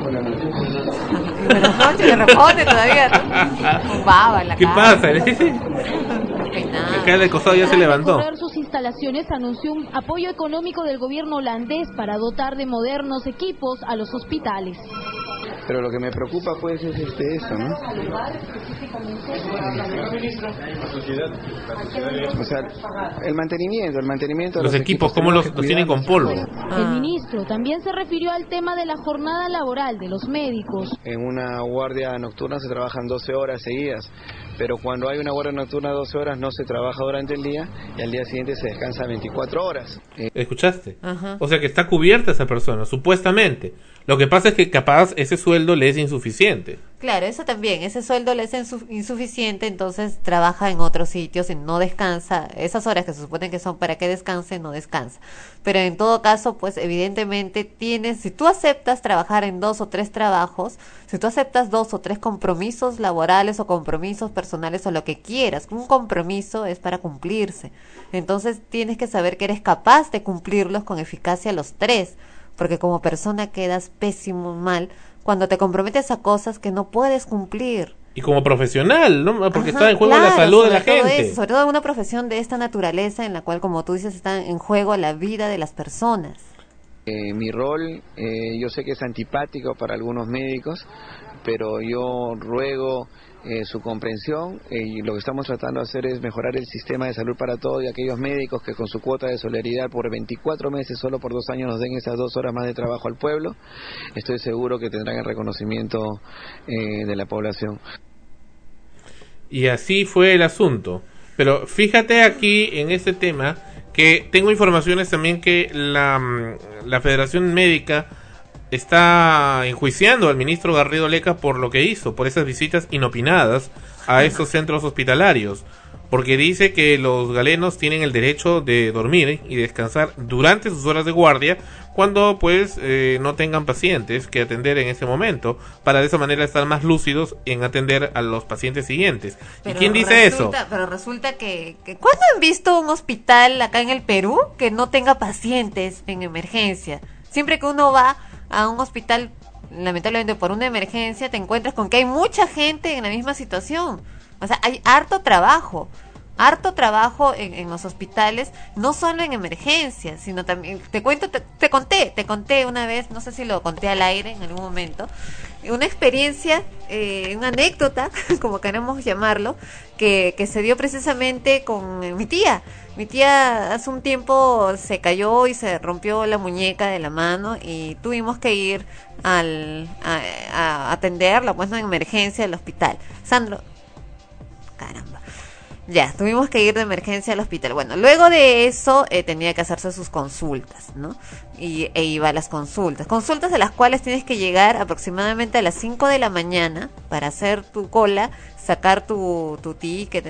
Buenas noches, le responde todavía. ¿no? Con baba en la ¿Qué cara. pasa? Acá ya se levantó. recorrer sus instalaciones anunció un apoyo económico del gobierno holandés para dotar de modernos equipos a los hospitales. Pero lo que me preocupa pues es este eso, ¿no? O sea, el mantenimiento, el mantenimiento de Los equipos, ¿cómo tenemos los, los tienen con polvo? Ah. El ministro también se refirió al tema de la jornada laboral de los médicos. En una guardia nocturna se trabajan 12 horas seguidas, pero cuando hay una guardia nocturna de 12 horas no se trabaja durante el día y al día siguiente se descansa 24 horas. Eh, ¿Escuchaste? Ajá. O sea que está cubierta esa persona, supuestamente. Lo que pasa es que capaz ese sueldo le es insuficiente. Claro, eso también. Ese sueldo le es insu- insuficiente, entonces trabaja en otros sitios y no descansa. Esas horas que se supone que son para que descanse, no descansa. Pero en todo caso, pues evidentemente tienes, si tú aceptas trabajar en dos o tres trabajos, si tú aceptas dos o tres compromisos laborales o compromisos personales o lo que quieras, un compromiso es para cumplirse. Entonces tienes que saber que eres capaz de cumplirlos con eficacia los tres. porque como persona quedas pésimo mal cuando te comprometes a cosas que no puedes cumplir. Y como profesional, ¿no? Porque Ajá, está en juego la salud de la gente. eso, sobre todo en una profesión de esta naturaleza en la cual, como tú dices, está en juego la vida de las personas. Eh, mi rol, eh, yo sé que es antipático para algunos médicos, pero yo ruego eh, su comprensión eh, y lo que estamos tratando de hacer es mejorar el sistema de salud para todos y aquellos médicos que con su cuota de solidaridad por 24 meses, solo por dos años, nos den esas dos horas más de trabajo al pueblo, estoy seguro que tendrán el reconocimiento eh, de la población. Y así fue el asunto. Pero fíjate aquí en este tema que tengo informaciones también que la, mm, la Federación Médica está enjuiciando al ministro Garrido Leca por lo que hizo, por esas visitas inopinadas a estos centros hospitalarios. Porque dice que los galenos tienen el derecho de dormir y descansar durante sus horas de guardia cuando pues eh, no tengan pacientes que atender en ese momento para de esa manera estar más lúcidos en atender a los pacientes siguientes. ¿Y quién dice eso? Pero resulta que, que ¿cuándo han visto un hospital acá en el Perú que no tenga pacientes en emergencia? Siempre que uno va a un hospital, lamentablemente por una emergencia, te encuentras con que hay mucha gente en la misma situación. O sea, hay harto trabajo. Harto trabajo en, los hospitales, no solo en emergencias, sino también, te cuento, te, te conté, te conté una vez, no sé si lo conté al aire en algún momento, una experiencia, eh, una anécdota, como queremos llamarlo, que, se dio precisamente con eh, mi tía. Mi tía hace un tiempo se cayó y se rompió la muñeca de la mano y tuvimos que ir al, a, a atenderla, pues en emergencia al hospital. Sandro, caramba. Ya, tuvimos que ir de emergencia al hospital. Bueno, luego de eso eh, tenía que hacerse sus consultas, ¿no? Y, e iba a las consultas. Consultas de las cuales tienes que llegar aproximadamente a las 5 de la mañana para hacer tu cola, sacar tu, tu ticket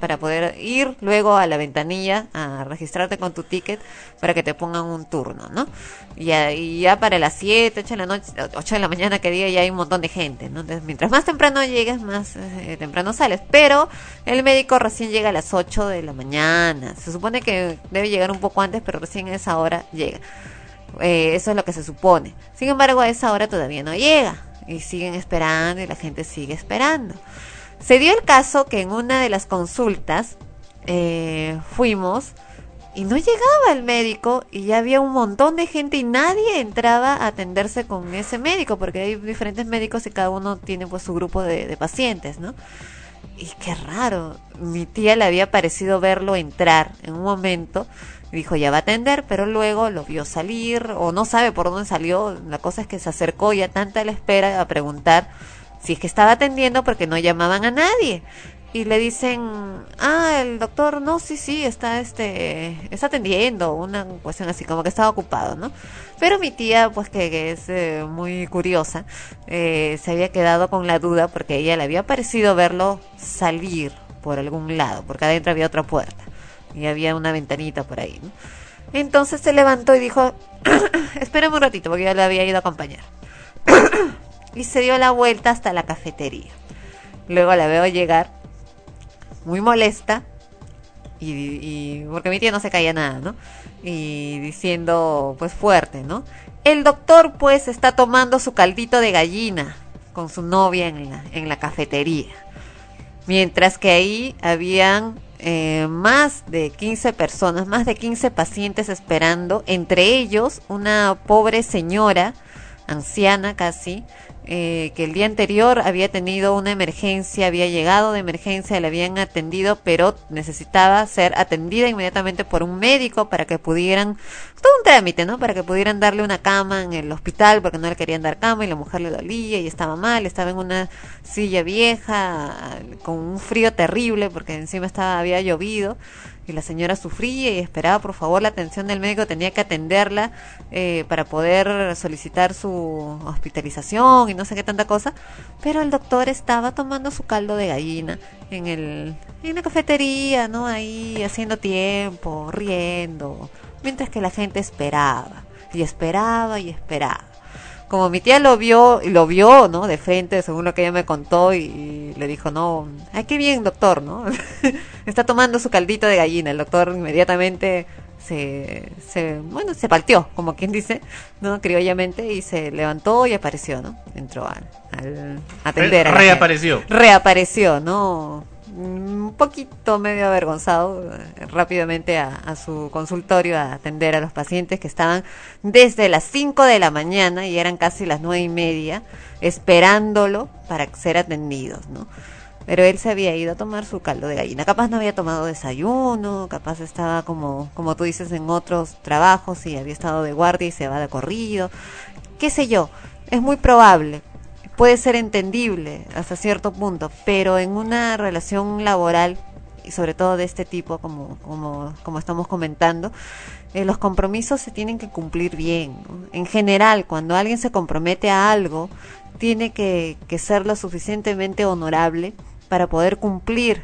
para poder ir luego a la ventanilla a registrarte con tu ticket para que te pongan un turno, ¿no? Y ya, y ya para las 7, 8 de la noche, 8 de la mañana que diga ya hay un montón de gente, ¿no? Entonces, mientras más temprano llegues, más eh, temprano sales. Pero el médico recién llega a las 8 de la mañana. Se supone que debe llegar un poco antes, pero recién a esa hora llega. Eh, eso es lo que se supone. Sin embargo, a esa hora todavía no llega. Y siguen esperando y la gente sigue esperando. Se dio el caso que en una de las consultas eh, fuimos y no llegaba el médico y ya había un montón de gente y nadie entraba a atenderse con ese médico porque hay diferentes médicos y cada uno tiene pues su grupo de, de pacientes, ¿no? Y qué raro, mi tía le había parecido verlo entrar en un momento dijo ya va a atender, pero luego lo vio salir o no sabe por dónde salió, la cosa es que se acercó ya tanta la espera a preguntar si es que estaba atendiendo porque no llamaban a nadie. Y le dicen, ah, el doctor, no, sí, sí, está, este, está atendiendo, una cuestión así, como que estaba ocupado, ¿no? Pero mi tía, pues que, que es eh, muy curiosa, eh, se había quedado con la duda porque ella le había parecido verlo salir por algún lado, porque adentro había otra puerta y había una ventanita por ahí, ¿no? Entonces se levantó y dijo, espérame un ratito, porque yo le había ido a acompañar. y se dio la vuelta hasta la cafetería. Luego la veo llegar muy molesta y, porque mi tía no se caía nada, ¿no? Y diciendo pues fuerte, ¿no? El doctor pues está tomando su caldito de gallina con su novia en la, en la cafetería. Mientras que ahí habían eh, más de 15 personas, más de 15 pacientes esperando, entre ellos una pobre señora, anciana casi, eh, que el día anterior había tenido una emergencia, había llegado de emergencia, la habían atendido, pero necesitaba ser atendida inmediatamente por un médico para que pudieran, todo un trámite, ¿no? Para que pudieran darle una cama en el hospital porque no le querían dar cama y la mujer le dolía y estaba mal, estaba en una silla vieja, con un frío terrible porque encima estaba, había llovido y la señora sufría y esperaba por favor la atención del médico, tenía que atenderla eh, para poder solicitar su hospitalización y no sé qué tanta cosa, pero el doctor estaba tomando su caldo de gallina en el en la cafetería, ¿no? Ahí haciendo tiempo, riendo, mientras que la gente esperaba y esperaba y esperaba como mi tía lo vio y lo vio, ¿no? De frente, según lo que ella me contó y, y le dijo, no, ay, qué bien, doctor, ¿no? Está tomando su caldito de gallina. El doctor inmediatamente se, se, bueno, se partió, como quien dice, ¿no? Criollamente, y se levantó y apareció, ¿no? Entró al, al a atender. a la reapareció. Reapareció, ¿no? Un poquito medio avergonzado, eh, rápidamente a, su consultorio a atender a los pacientes que estaban desde las 5 de la mañana y eran casi las nueve y media, esperándolo para ser atendidos, ¿no? Pero él se había ido a tomar su caldo de gallina. Capaz no había tomado desayuno, capaz estaba como, como tú dices, en otros trabajos y había estado de guardia y se va de corrido. Qué sé yo, es muy probable. Puede ser entendible hasta cierto punto, pero en una relación laboral y sobre todo de este tipo, como, como, estamos comentando, eh, los compromisos se tienen que cumplir bien. En general, cuando alguien se compromete a algo, tiene que, que ser lo suficientemente honorable para poder cumplir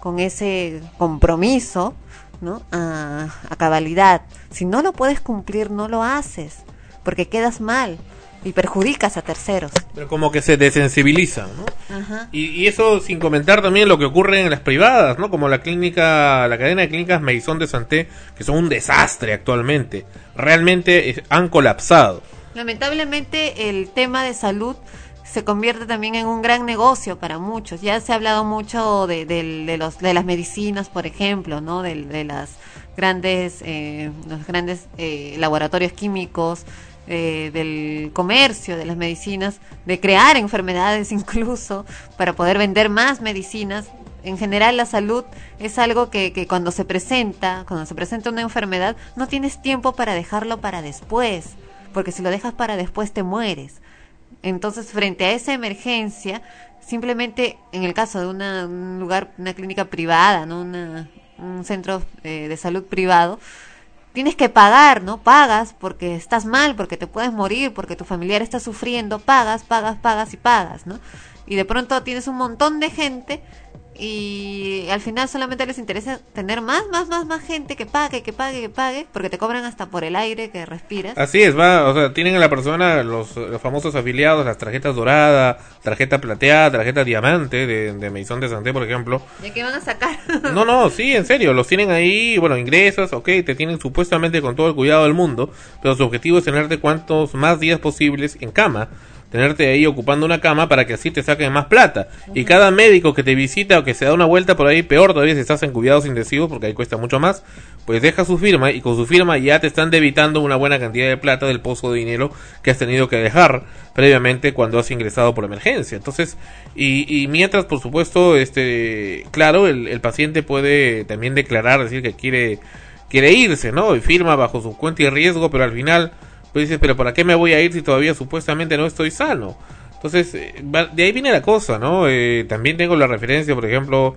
con ese compromiso ¿no? a, a cabalidad. Si no lo puedes cumplir, no lo haces, porque quedas mal y perjudicas a terceros. Pero como que se desensibiliza, ¿no? Ajá. Y, y eso sin comentar también lo que ocurre en las privadas, ¿no? Como la clínica, la cadena de clínicas Maison de Santé, que son un desastre actualmente. Realmente eh, han colapsado. Lamentablemente el tema de salud se convierte también en un gran negocio para muchos. Ya se ha hablado mucho de, de los, de las medicinas, por ejemplo, ¿no? De, de las grandes, eh, los grandes eh, laboratorios químicos, eh, del comercio de las medicinas, de crear enfermedades incluso para poder vender más medicinas. En general la salud es algo que, que cuando se presenta, cuando se presenta una enfermedad, no tienes tiempo para dejarlo para después, porque si lo dejas para después te mueres. Entonces, frente a esa emergencia, simplemente en el caso de una, un lugar, una clínica privada, ¿no? Una- un centro eh, de salud privado, tienes que pagar, ¿no? Pagas porque estás mal, porque te puedes morir, porque tu familiar está sufriendo, pagas, pagas, pagas y pagas, ¿no? Y de pronto tienes un montón de gente y al final solamente les interesa tener más, más, más, más gente que pague, que pague, que pague, porque te cobran hasta por el aire que respiras. Así es, va, o sea, tienen a la persona los, los famosos afiliados, las tarjetas dorada, tarjeta plateada, tarjeta diamante de, de Maison de Santé, por ejemplo. ¿Y qué van a sacar? No, no, sí, en serio, los tienen ahí, bueno, ingresas, ok, te tienen supuestamente con todo el cuidado del mundo, pero su objetivo es tenerte cuantos más días posibles en cama, tenerte ahí ocupando una cama para que así te saquen más plata. Y cada médico que te visita o que se da una vuelta por ahí, peor todavía si estás en cuidados intensivos, porque ahí cuesta mucho más, pues deja su firma y con su firma ya te están debitando una buena cantidad de plata del pozo de dinero que has tenido que dejar previamente cuando has ingresado por emergencia. Entonces, y, y mientras, por supuesto, este, claro, el, el paciente puede también declarar, decir que quiere, quiere irse, ¿no? Y firma bajo su cuenta y riesgo, pero al final, pues dices, pero ¿para qué me voy a ir si todavía supuestamente no estoy sano? Entonces, eh, de ahí viene la cosa, ¿no? Eh, también tengo la referencia, por ejemplo,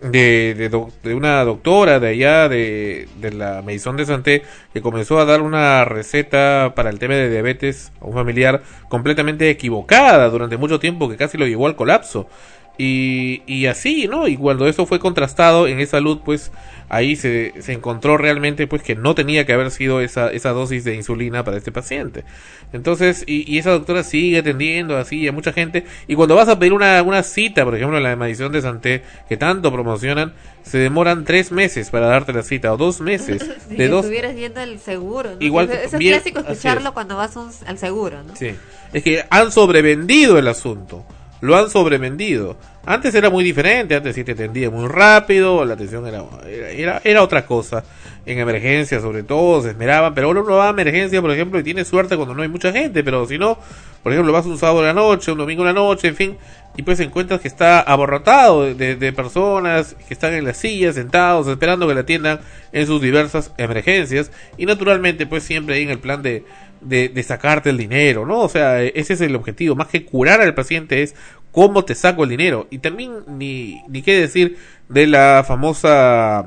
de, de, una doctora de allá de, de la Maison de Santé que comenzó a dar una receta para el tema de diabetes a un familiar completamente equivocada durante mucho tiempo que casi lo llevó al colapso. Y, y así, ¿no? Y cuando eso fue contrastado en esa salud, pues ahí se, se encontró realmente pues que no tenía que haber sido esa, esa dosis de insulina para este paciente. Entonces, y, y esa doctora sigue atendiendo así a mucha gente. Y cuando vas a pedir una, una cita, por ejemplo, en la medición de Santé, que tanto promocionan, se demoran tres meses para darte la cita, o dos meses. Si de dos, estuvieras yendo al seguro, ¿no? Igual, Eso, es bien, clásico escucharlo es. cuando vas un- al seguro, ¿no? Sí. Es que han sobrevendido el asunto. Lo han sobrevendido. Antes era muy diferente, antes sí te atendía muy rápido, la atención era, era, era, otra cosa. En emergencia, sobre todo, se esmeraban, pero ahora uno va a emergencia, por ejemplo, y tiene suerte cuando no hay mucha gente, pero si no, por ejemplo, vas un sábado en la noche, un domingo en la noche, en fin, y pues encuentras que está aborrotado de, de- personas que están en las sillas, sentados, esperando que le atiendan en sus diversas emergencias, y naturalmente, pues siempre hay en el plan de, de, de sacarte el dinero, ¿no? O sea, e- ese es el objetivo. Más que curar al paciente es cómo te saco el dinero. Y también ni, ni qué decir de la famosa,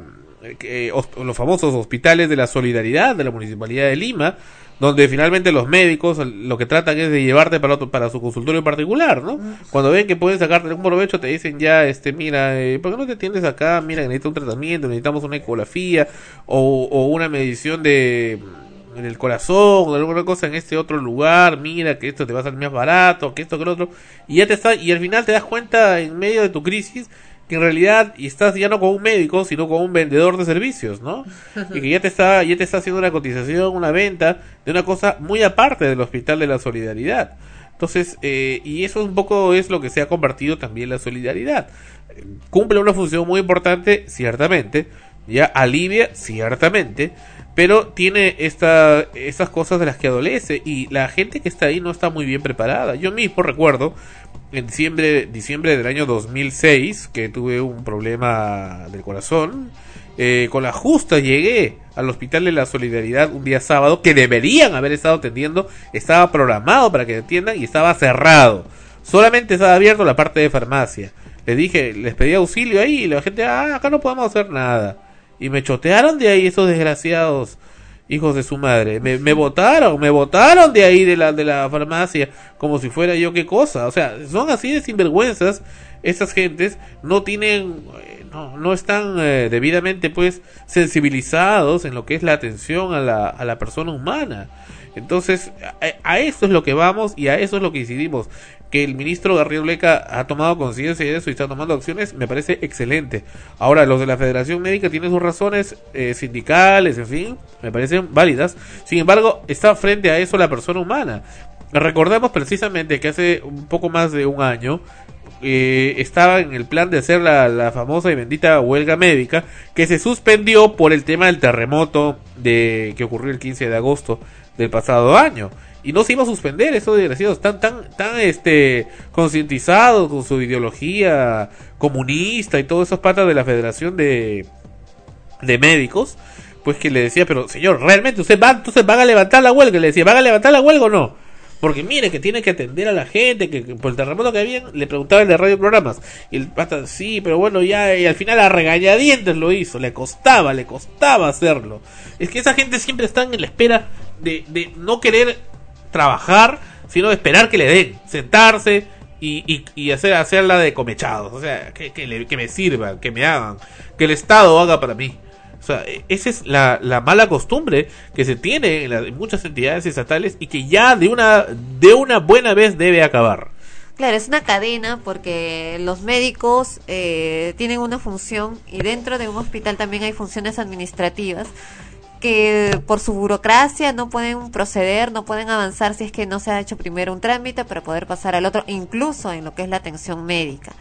eh, hos- los famosos hospitales de la solidaridad de la Municipalidad de Lima, donde finalmente los médicos lo que tratan es de llevarte para otro, para su consultorio particular, ¿no? Cuando ven que pueden sacarte algún provecho, te dicen ya, este, mira, eh, ¿por qué no te atiendes acá? Mira, necesitas un tratamiento, necesitamos una ecografía o, o una medición de en el corazón o alguna cosa en este otro lugar, mira que esto te va a salir más barato, que esto que lo otro, y ya te está, y al final te das cuenta en medio de tu crisis que en realidad y estás ya no con un médico, sino con un vendedor de servicios, ¿no? Y que ya te está, ya te está haciendo una cotización, una venta de una cosa muy aparte del Hospital de la Solidaridad. Entonces, eh, y eso un poco es lo que se ha convertido también la solidaridad. Cumple una función muy importante, ciertamente, ya alivia, ciertamente, pero tiene esta, estas cosas de las que adolece y la gente que está ahí no está muy bien preparada. Yo mismo recuerdo en diciembre, diciembre del año 2006 que tuve un problema del corazón. eh, con la justa llegué al Hospital de la Solidaridad un día sábado que deberían haber estado atendiendo. Estaba programado para que atiendan y estaba cerrado. Solamente estaba abierto la parte de farmacia. Les dije, les pedí auxilio ahí y la gente, ah, acá no podemos hacer nada. Y me chotearon de ahí esos desgraciados hijos de su madre. Me, me botaron, me botaron de ahí de la, de la farmacia como si fuera yo qué cosa. O sea, son así de sinvergüenzas. Estas gentes no tienen, eh, no, no están eh, debidamente pues sensibilizados en lo que es la atención a la, a la persona humana. Entonces, a, a eso es lo que vamos y a eso es lo que decidimos. Que el ministro Garrido Leca ha tomado conciencia de eso y está tomando acciones, me parece excelente. Ahora, los de la Federación Médica tienen sus razones eh, sindicales, en fin, me parecen válidas. Sin embargo, está frente a eso la persona humana. Recordemos precisamente que hace un poco más de un año eh, estaba en el plan de hacer la, la famosa y bendita huelga médica que se suspendió por el tema del terremoto de que ocurrió el 15 de agosto del pasado año y no se iba a suspender esos desgraciados tan tan tan este concientizados con su ideología comunista y todos esos patas de la Federación de de médicos pues que le decía pero señor realmente usted va entonces van a levantar la huelga le decía van a levantar la huelga o no porque mire que tiene que atender a la gente, que, por el terremoto que había, le preguntaba el de radio programas. Y el pata, sí, pero bueno, ya, y al final a regañadientes lo hizo, le costaba, le costaba hacerlo. Es que esa gente siempre está en la espera de, de no querer trabajar, sino de esperar que le den, sentarse y, y, y hacer, hacerla de comechados. O sea, que, que, le- que me sirvan, que me hagan, que el Estado haga para mí. O sea, e- esa es la, la mala costumbre que se tiene en, la- en muchas entidades estatales y que ya de una, de una buena vez debe acabar. Claro, es una cadena porque los médicos eh, tienen una función y dentro de un hospital también hay funciones administrativas que por su burocracia no pueden proceder, no pueden avanzar si es que no se ha hecho primero un trámite para poder pasar al otro, incluso en lo que es la atención médica.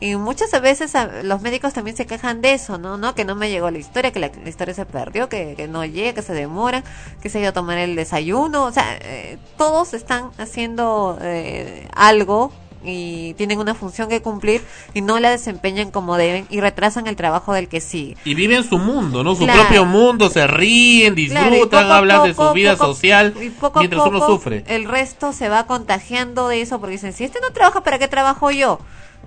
Y muchas veces a- los médicos también se quejan de eso, ¿no? ¿No? Que no me llegó la historia, que la, historia se perdió, que, que no llega, que se demora, que se ha ido a tomar el desayuno. O sea, eh, todos están haciendo eh, algo y tienen una función que cumplir y no la desempeñan como deben y retrasan el trabajo del que sigue. Y viven su mundo, ¿no? Su Claro. propio mundo, se ríen, Claro, disfrutan, poco a hablan de su vida poco- social, y poco mientras uno sufre. El resto se va contagiando de eso porque dicen, si este no trabaja, ¿para qué trabajo yo?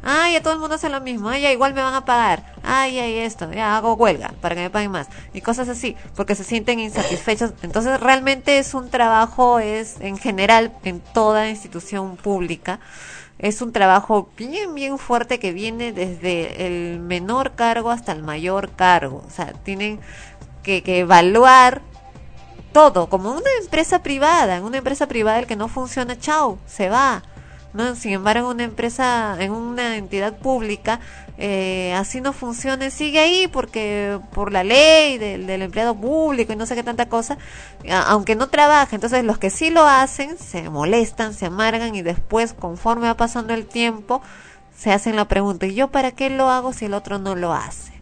Ay, ya todo el mundo hace lo mismo. Ay, ya igual me van a pagar. Ay, ay, esto. Ya hago huelga para que me paguen más. Y cosas así, porque se sienten insatisfechos. Entonces, realmente es un trabajo, es en general, en toda institución pública, es un trabajo bien, bien fuerte que viene desde el menor cargo hasta el mayor cargo. O sea, tienen que, que evaluar todo, como una empresa privada. En una empresa privada el que no funciona, chao, se va. ¿no? Sin embargo, en una empresa, en una entidad pública, eh, así no funciona, sigue ahí porque por la ley del, del empleado público y no sé qué tanta cosa, aunque no trabaja, entonces los que sí lo hacen se molestan, se amargan y después, conforme va pasando el tiempo, se hacen la pregunta, ¿y yo para qué lo hago si el otro no lo hace?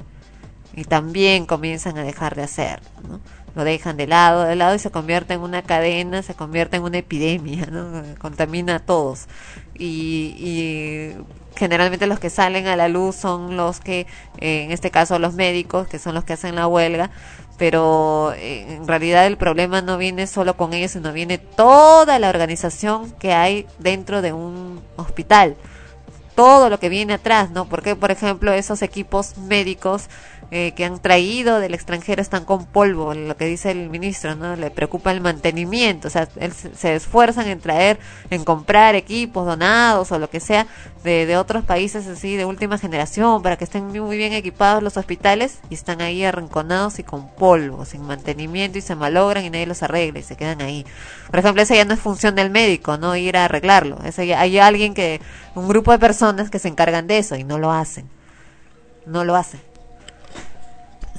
y también comienzan a dejar de hacerlo, ¿no? Lo dejan de lado, de lado y se convierte en una cadena, se convierte en una epidemia, ¿no? Contamina a todos. Y, y generalmente los que salen a la luz son los que, eh, en este caso los médicos, que son los que hacen la huelga, pero eh, en realidad el problema no viene solo con ellos, sino viene toda la organización que hay dentro de un hospital todo lo que viene atrás, ¿no? Porque, por ejemplo, esos equipos médicos eh, que han traído del extranjero están con polvo, lo que dice el ministro, ¿no? Le preocupa el mantenimiento, o sea, él, se esfuerzan en traer, en comprar equipos donados o lo que sea de, de otros países así de última generación para que estén muy bien equipados los hospitales y están ahí arrinconados y con polvo, sin mantenimiento y se malogran y nadie los arregla y se quedan ahí. Por ejemplo, esa ya no es función del médico, no ir a arreglarlo. Esa ya, hay alguien que, un grupo de personas que se encargan de eso y no lo hacen. No lo hacen.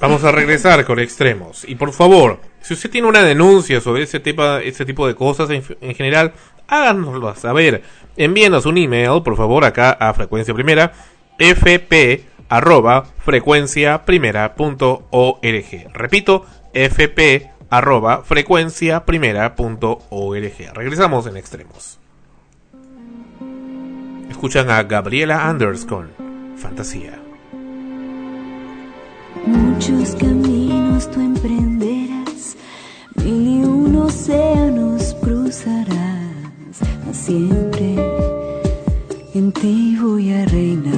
Vamos a regresar con extremos. Y por favor, si usted tiene una denuncia sobre ese tipo, de cosas en, general, háganoslo saber. Envíenos un email, por favor, acá a Frecuencia Primera, fp arroba frecuenciaprimera.org. Repito, fp arroba Regresamos en extremos. Escuchan a Gabriela Anders con Fantasía. Muchos caminos tú emprenderás, mil y un océanos cruzarás, siempre en ti voy a reinar.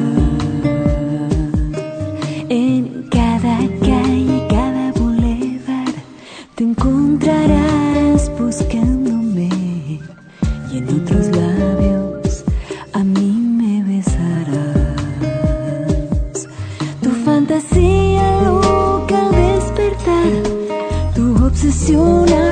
En cada calle, cada boulevard te encontrarás. si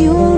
you.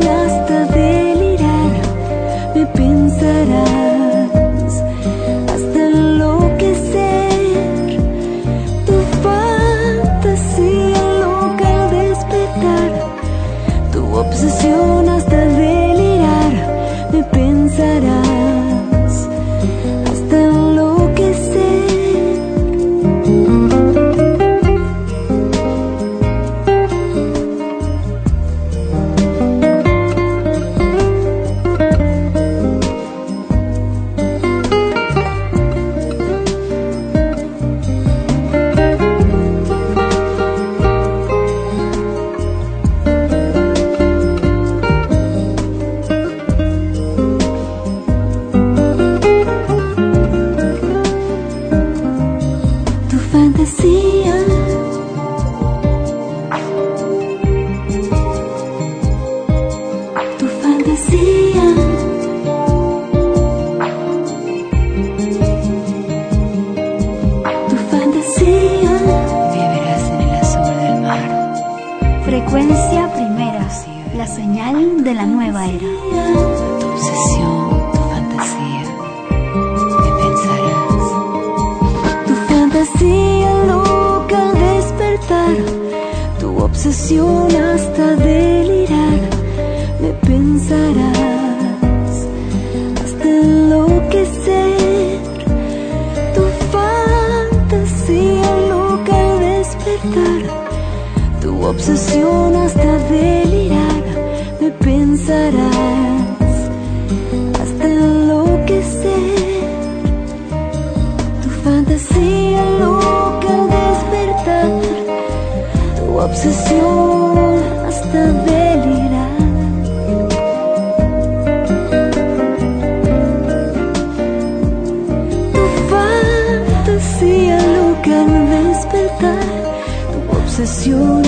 You.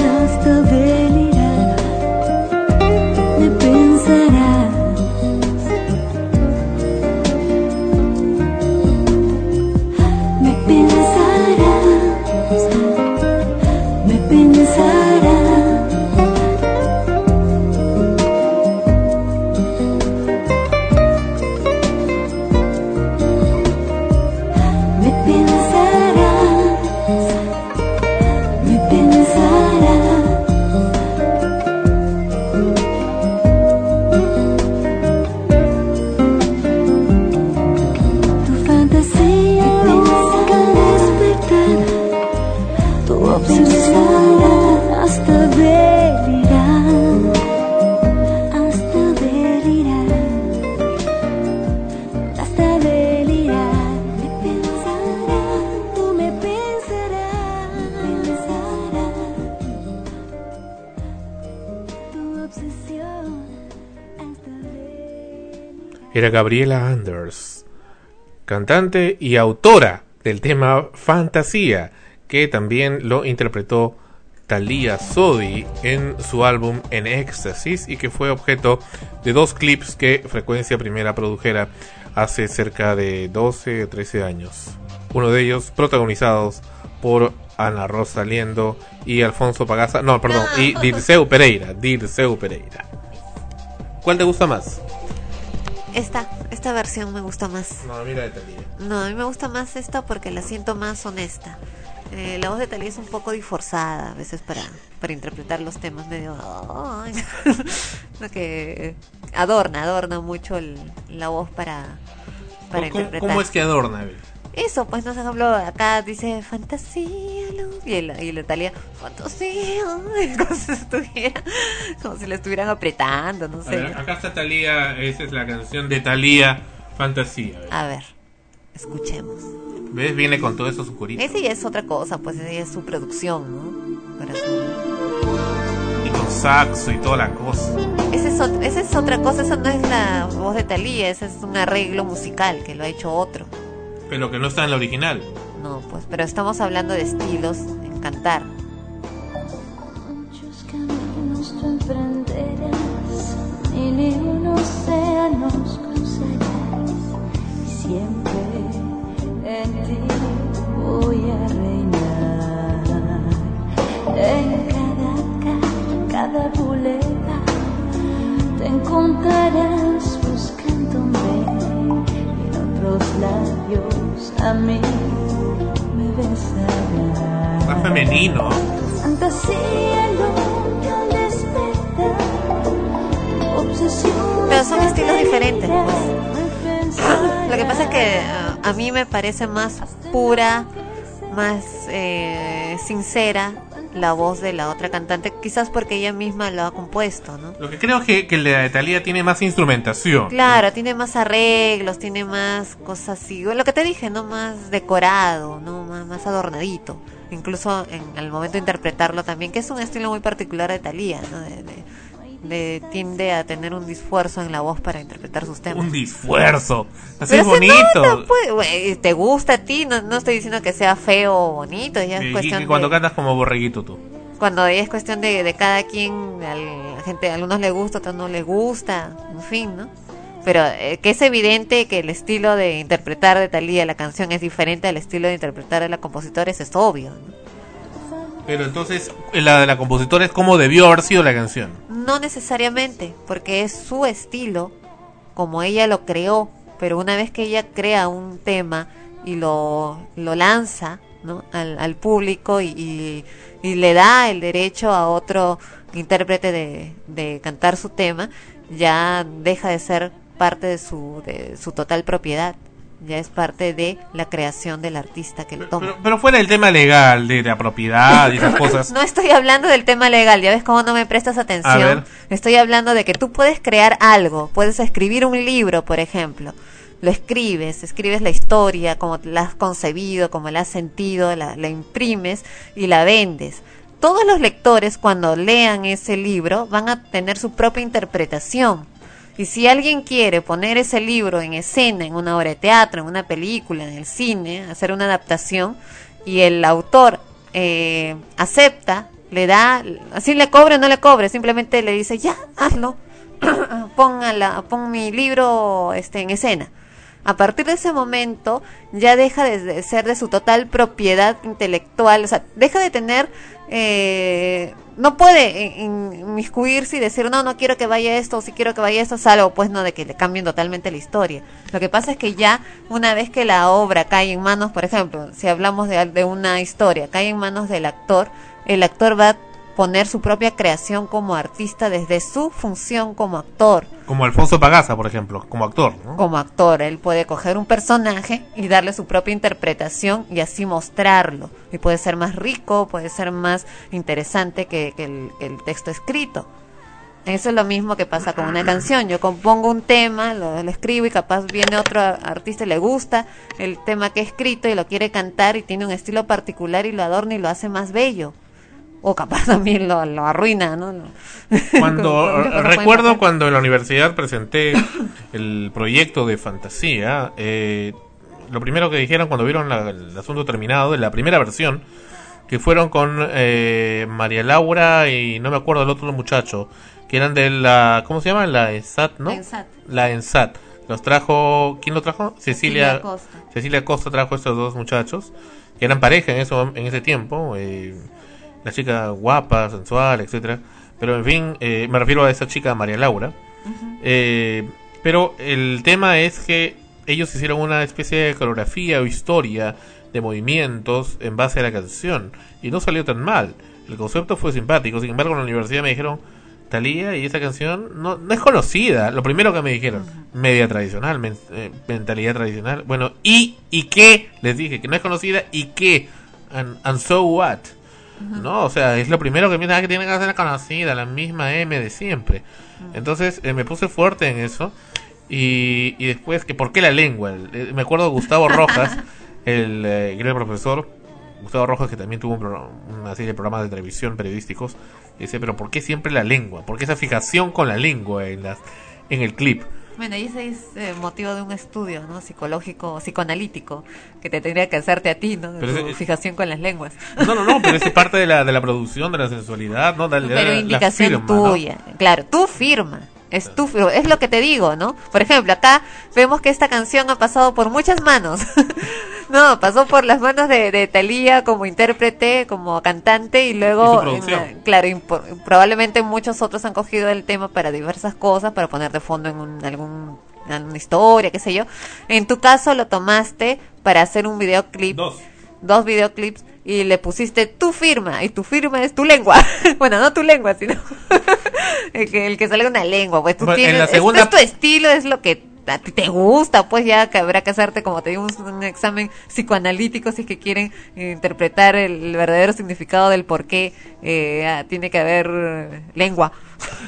Gabriela Anders, cantante y autora del tema Fantasía, que también lo interpretó Thalia Sodi en su álbum En Éxtasis y que fue objeto de dos clips que Frecuencia Primera produjera hace cerca de 12 o 13 años. Uno de ellos protagonizados por Ana Rosa Liendo y Alfonso Pagaza, no, perdón, y Dirceu Pereira, Dirceu Pereira. ¿Cuál te gusta más? Esta, esta versión me gusta más. No, mira de Thalía. No, a mí me gusta más esta porque la siento más honesta. Eh, la voz de Talía es un poco disforzada a veces para, para interpretar los temas medio... que adorna, adorna mucho el- la voz para, para ¿Cómo, interpretar. cómo es que adorna? Abel? Eso, pues, no sé, ejemplo, acá dice fantasía, luz", y la, y la Talía, fantasía, como si, estuviera, como si la estuvieran apretando, no sé. ver, acá está Thalía, esa es la canción de Thalía, Fantasía. A ver, escuchemos. ¿Ves? Viene con todo eso su curita. Ese ya es otra cosa, pues esa ya es su producción, ¿no? Para su... Y con saxo y toda la cosa. Esa es, ot- esa es otra cosa, esa no es la voz de Talía, ese es un arreglo musical que lo ha hecho otro. Pero que no está en la original. No, pues, pero estamos hablando de estilos en cantar. Muchos caminos tú emprenderás, y un océanos cruzarás, y siempre en ti voy a reinar. En cada calle, cada buleva, te encontrarás otros labios a mí me besarás. Más femenino. Fantasía loca al despertar, obsesión Pero son es estilos diferentes, pues. Lo que pasa es que ah, a mí me parece más pura, más eh, sincera la voz de la otra cantante, quizás porque ella misma lo ha compuesto, ¿no? Lo que creo que, que la de Thalía tiene más instrumentación. Claro, tiene más arreglos, tiene más cosas así, lo que te dije, ¿no? Más decorado, ¿no? Más, más adornadito. Incluso en el momento de interpretarlo también, que es un estilo muy particular de Thalía, ¿no? De, de- de- tiende a tener un disfuerzo en la voz para interpretar sus temas. Un disfuerzo. Así Pero es bonito. nota, pues, güey, te gusta a ti, no, no estoy diciendo que sea feo o bonito, ya Y- es y cuestión que cuando de, cantas como borreguito tú. cuando es cuestión de, de cada quien, al- la gente, a algunos le gusta, a otros no les gusta, en fin, ¿no? Pero eh, que es evidente que el estilo de interpretar de Talía la canción es diferente al estilo de interpretar de la compositora, eso es obvio, ¿no? Pero entonces, la de la compositora es como debió haber sido la canción. No necesariamente, porque es su estilo, como ella lo creó, pero una vez que ella crea un tema y lo, lo lanza ¿no? al, al público y, y- y le da el derecho a otro intérprete de, de cantar su tema, ya deja de ser parte de su, de su total propiedad, ya es parte de la creación del artista que lo toma. Pero, pero fuera del tema legal, de la propiedad y esas cosas. No estoy hablando del tema legal, ya ves cómo no me prestas A atención. ver. Estoy hablando de que tú puedes crear algo, puedes escribir un libro, por ejemplo. Lo escribes, escribes la historia como la has concebido, como la has sentido, la, la imprimes y la vendes. Todos los lectores cuando lean ese libro van a tener su propia interpretación. Y si alguien quiere poner ese libro en escena, en una obra de teatro, en una película, en el cine, hacer una adaptación, y el autor eh, acepta, le da, así le cobre o no le cobre, simplemente le dice, ya, hazlo, pon, la- pon mi libro este, en escena. A partir de ese momento ya deja de, de ser de su total propiedad intelectual, o sea, deja de tener, eh, no puede in- inmiscuirse y decir, no, no quiero que vaya esto, o si quiero que vaya esto, salvo pues no de que le cambien totalmente la historia. Lo que pasa es que ya una vez que la obra cae en manos, por ejemplo, si hablamos de, de una historia, cae en manos del actor, el actor va a poner su propia creación como artista desde su función como actor Como Alfonso Pagaza, por ejemplo, como actor. ¿no? como actor. Él puede coger un personaje y darle su propia interpretación y así mostrarlo. Y puede ser más rico, puede ser más interesante que, que el, que el texto escrito. Eso es lo mismo que pasa con una canción. Yo compongo un tema, lo, lo escribo y capaz viene otro artista y le gusta el tema que he escrito y lo quiere cantar y tiene un estilo particular y lo adorna y lo hace más bello. O capaz también lo, lo arruina, ¿no? Cuando con- recuerdo cuando en la universidad presenté el proyecto de fantasía, eh, lo primero que dijeron cuando vieron la- el asunto terminado de la primera versión, que fueron con eh, María Laura y no me acuerdo del otro muchacho, que eran de la, ¿cómo se llama? La ESAT, ¿no? ENSAT. La ENSAT. Los trajo, ¿quién lo trajo? Cecilia, Cecilia Costa. Cecilia Costa trajo estos dos muchachos, que eran pareja en, eso, en ese tiempo, eh, la chica guapa, sensual, etcétera Pero en fin, eh, me refiero a esa chica María Laura. Eh, pero el tema es que ellos hicieron una especie de coreografía o historia de movimientos en base a la canción y no salió tan mal. El concepto fue simpático, sin embargo en la universidad me dijeron, Talía y esa canción no, no es conocida. Lo primero que me dijeron, media tradicional, men- eh, mentalidad tradicional. Bueno, ¿y, ¿y qué? Les dije que no es conocida y qué. And, and so what? No, o sea, es lo primero que piensan que tiene que ser conocida, la misma M de siempre. Entonces eh, me puse fuerte en eso. Y, y después, que ¿por qué la lengua? Eh, me acuerdo de Gustavo Rojas, el, eh, gran profesor, Gustavo Rojas, que también tuvo un programa- una serie de programas de televisión periodísticos, dice, pero ¿por qué siempre la lengua? ¿Por qué esa fijación con la lengua en, las, en el clip? Bueno, y ese es eh, motivo de un estudio, ¿no? Psicológico, psicoanalítico, que te tendría que hacerte a ti, ¿no? De Pero tu ese- fijación con las lenguas. No, no, no, pero es parte de la, de la producción, de la sensualidad, ¿no? Dale, Pero dale la indicación firma, ¿no? tuya. Claro, tu firma. Es tu firma. Es lo que te digo, ¿no? Por ejemplo, acá vemos que esta canción ha pasado por muchas manos. no, pasó por las manos de, de Thalía como intérprete, como cantante y luego, en claro, probablemente muchos otros han cogido el tema para diversas cosas, para poner de fondo en un- algún en una historia, qué sé yo. En tu caso lo tomaste para hacer un videoclip Dos. dos videoclips y le pusiste tu firma y tu firma es tu lengua. bueno, no tu lengua, sino el que, el que salga una lengua, pues tú Bueno, en tienes, la segunda- es, tu estilo, es lo que a ti te gusta, pues ya que habrá que hacerte, como te digo, un, examen psicoanalítico si es que quieren interpretar el, verdadero significado del por qué eh, ah, tiene que haber eh, lengua.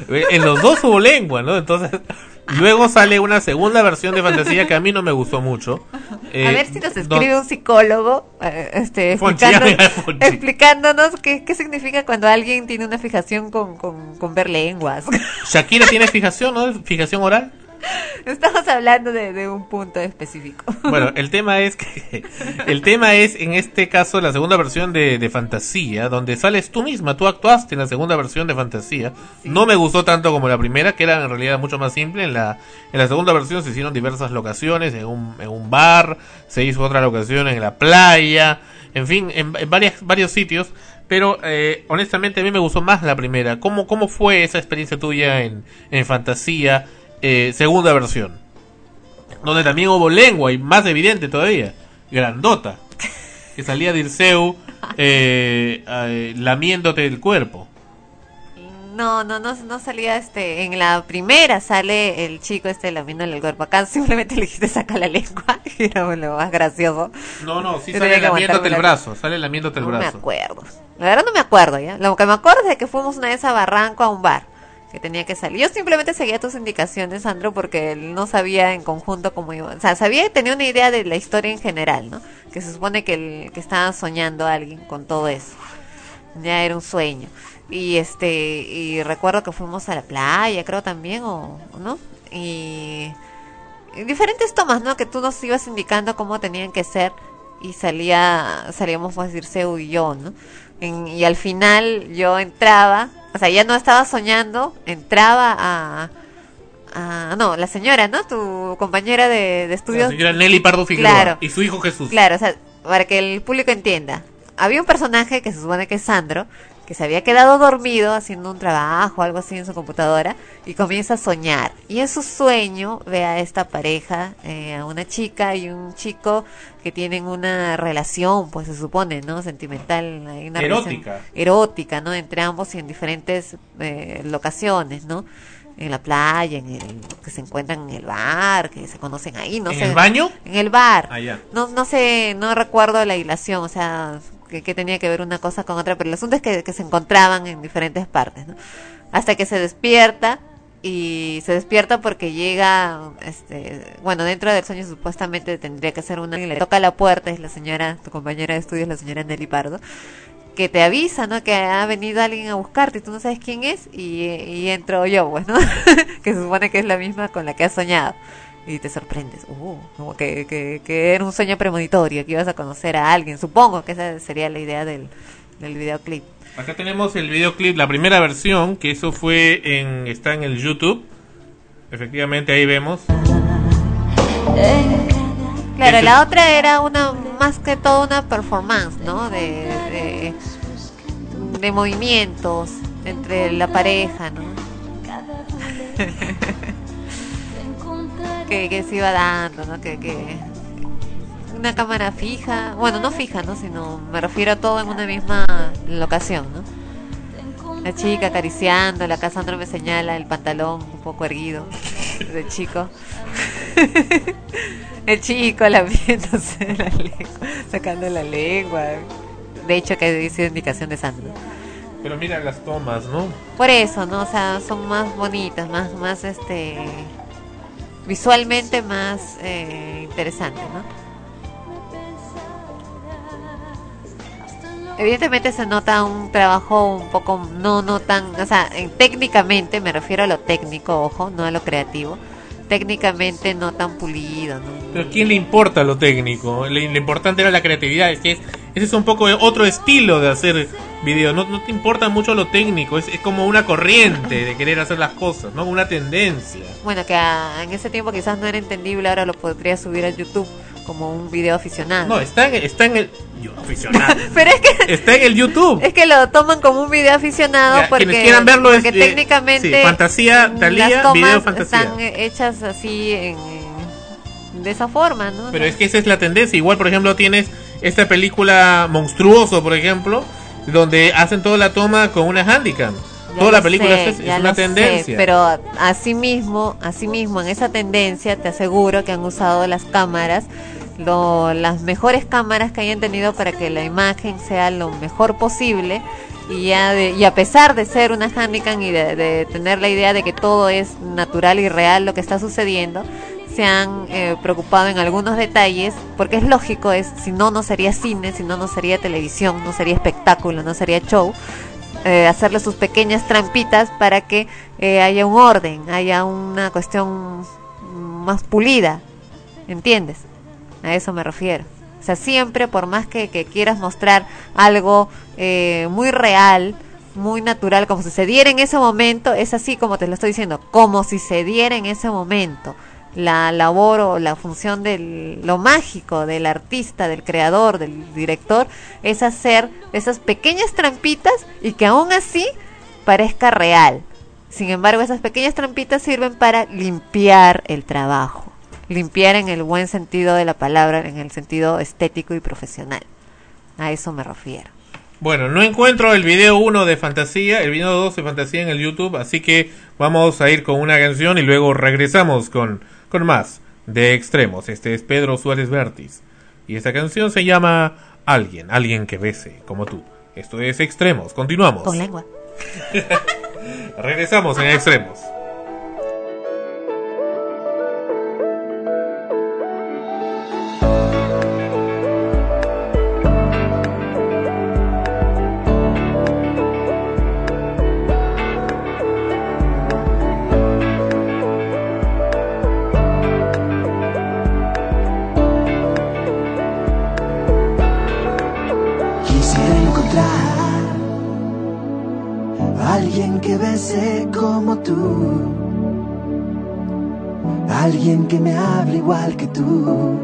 Eh, En los dos hubo lengua, ¿no? Entonces, luego sale una segunda versión de fantasía que a mí no me gustó mucho. a ver si nos escribe un psicólogo eh, este, explicándonos, explicándonos qué, qué significa cuando alguien tiene una fijación con, con, con ver lenguas. Shakira tiene fijación, ¿no? Fijación oral. Estamos hablando de, de un punto específico. Bueno, el tema es que el tema es en este caso la segunda versión de, de fantasía, donde sales tú misma, tú actuaste en la segunda versión de fantasía. No me gustó tanto como la primera, que era en realidad mucho más simple. En la en la segunda versión se hicieron diversas locaciones, en un, en un bar, se hizo otra locación en la playa, en fin, en, en varias varios sitios. Pero eh, honestamente a mí me gustó más la primera. ¿Cómo, cómo fue esa experiencia tuya en, en fantasía, eh, segunda versión? donde también hubo lengua y más evidente todavía, grandota, que salía Dirceu eh, eh, lamiéndote el cuerpo. No, no, no, no salía este. En la primera sale el chico este lamiéndole el cuerpo. Acá simplemente le dijiste saca la lengua. Y era lo más gracioso. No, no, sí Yo sale lamiéndote el la- brazo, sale lamiéndote el No me brazo. acuerdo. La verdad no me acuerdo ya. Lo que me acuerdo es de que fuimos una vez a Barranco a un bar. Que tenía que salir. Yo simplemente seguía tus indicaciones, Sandro, porque él no sabía en conjunto cómo iba. O sea, sabía tenía una idea de la historia en general, ¿no? Que se supone que, el, que estaba soñando alguien con todo eso. Ya era un sueño. Y este, y recuerdo que fuimos a la playa, creo también, o, no. Y, diferentes tomas, ¿no? Que tú nos ibas indicando cómo tenían que ser y salía, salíamos pues Dirceu y yo, ¿no? Y al final yo entraba, o sea, ya no estaba soñando, entraba a, no, la señora, ¿no? Tu compañera de, de La estudios. señora Nelly Pardo Figueroa Claro. y su hijo Jesús. Claro, o sea, para que el público entienda. Había un personaje que se supone que es Sandro, que se había quedado dormido haciendo un trabajo, algo así en su computadora, y comienza a soñar. Y en su sueño ve a esta pareja, eh, a una chica y un chico que tienen una relación, pues se supone, ¿no? Sentimental, una Erótica. erótica, ¿no? Entre ambos y en diferentes eh, locaciones, ¿no? En la playa, en el, que se encuentran en el bar, que se conocen ahí, no ¿En sé. el baño? En el bar. Ah, ya. No, no sé, no recuerdo la hilación, o sea, que, tenía que ver una cosa con otra, pero el asunto es que, se encontraban en diferentes partes, ¿no? Hasta que se despierta y se despierta porque llega, este, bueno, dentro del sueño supuestamente tendría que ser una, y le toca la puerta, es la señora, tu compañera de estudios, la señora Nelly Pardo, que te avisa, ¿no? Que ha venido alguien a buscarte y tú no sabes quién es y, y entro yo, pues, que se supone que es la misma con la que has soñado y te sorprendes, uh, como que, que, que era un sueño premonitorio, que ibas a conocer a alguien, supongo que esa sería la idea del, del videoclip. Acá tenemos el videoclip, la primera versión, que eso fue en, está en el YouTube. Efectivamente, ahí vemos. Claro, Ese- la otra era una más que todo una performance, ¿no? De, de, de movimientos entre la pareja, ¿no? que, que se iba dando, ¿no? Que, que una cámara fija, bueno, no fija, ¿no? Sino me refiero a todo en una misma locación, ¿no? La chica acariciando, la Cassandra me señala el pantalón un poco erguido del chico. El chico lamiéndose la lengua, sacando la lengua. De hecho, que dice indicación de Sandra. Pero mira las tomas, ¿no? Por eso, ¿no? O sea, son más bonitas, más, más, este, visualmente más eh, interesantes, ¿no? Evidentemente se nota un trabajo un poco, no, no tan, o sea, en- técnicamente, me refiero a lo técnico, ojo, no a lo creativo, técnicamente no tan pulido, ¿no? Pero ¿quién le importa lo técnico? Lo, importante era la creatividad. Es que es, ese es un poco otro estilo de hacer video. No, no te importa mucho lo técnico. Es, es como una corriente de querer hacer las cosas, ¿no? Una tendencia. Bueno, que a- en ese tiempo quizás no era entendible, ahora lo podría subir a YouTube como un video aficionado. No, está en, está en el. Yo, aficionado. Pero es que está en el YouTube. Es que lo toman como un video aficionado Ya, porque, quienes quieran verlo es, eh, técnicamente sí, fantasía, tomas video fantasía. están hechas así en, en- de esa forma, ¿no? Pero es que esa es la tendencia. Igual, por ejemplo, tienes esta película Monstruoso, por ejemplo, donde hacen toda la toma con una handicam. Toda la película sé, es, una lo sé, tendencia. pero asimismo, asimismo en esa tendencia te aseguro que han usado las cámaras, lo- las mejores cámaras que hayan tenido para que la imagen sea lo mejor posible y ya de- y a pesar de ser una handicam y de, de tener la idea de que todo es natural y real lo que está sucediendo, se han eh, preocupado en algunos detalles, porque es lógico, es si no no sería cine, si no no sería televisión, no sería espectáculo, no sería show eh, hacerle sus pequeñas trampitas para que eh, haya un orden, haya una cuestión más pulida, ¿entiendes? A eso me refiero. O sea, siempre, por más que, que quieras mostrar algo eh, muy real, muy natural, como si se diera en ese momento, es así como te lo estoy diciendo, como si se diera en ese momento. La labor o la función de lo mágico del artista, del creador, del director, es hacer esas pequeñas trampitas y que aún así parezca real. Sin embargo, esas pequeñas trampitas sirven para limpiar el trabajo. Limpiar en el buen sentido de la palabra, en el sentido estético y profesional. A eso me refiero. Bueno, no encuentro el video 1 de fantasía, el video 2 de fantasía en el YouTube, así que vamos a ir con una canción y luego regresamos con, con más de extremos. Este es Pedro Suárez Vértiz. Y esta canción se llama Alguien, alguien que bese, como tú. Esto es extremos, continuamos. Con lengua. Regresamos en extremos. Alguien que bese como tú, alguien que me hable igual que tú.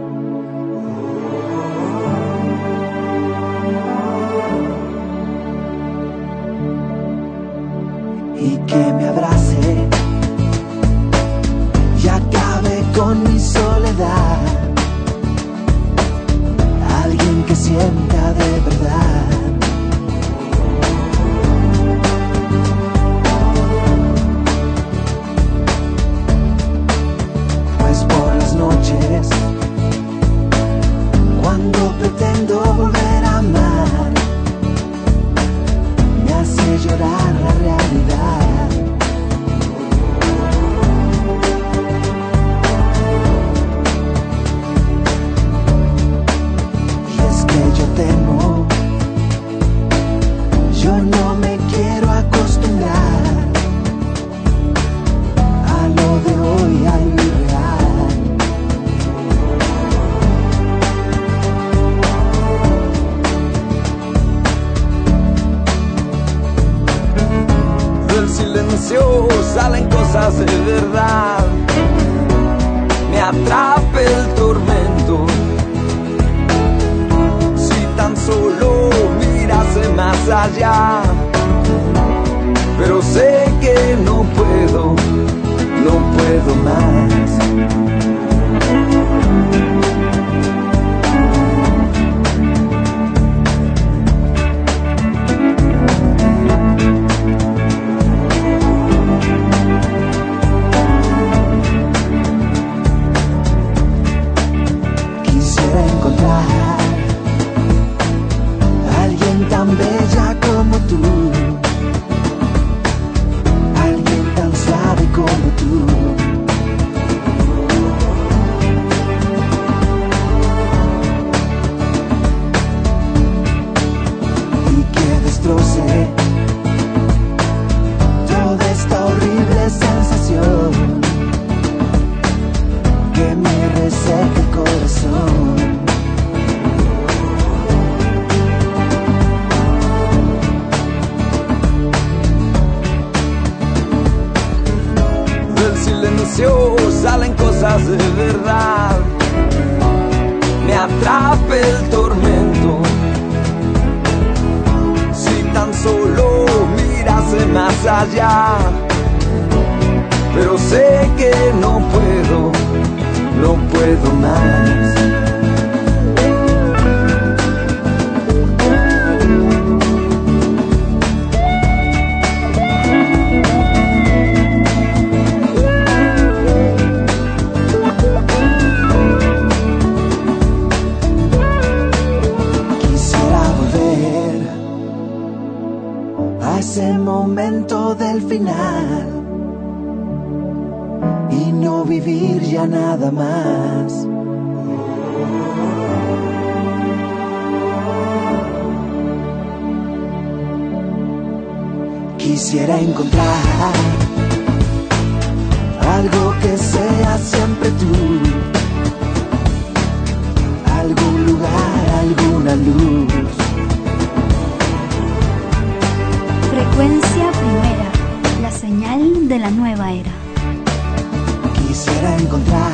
Y que me abrace y acabe con mi soledad. Alguien que sienta de verdad. Nueva era. Quisiera encontrar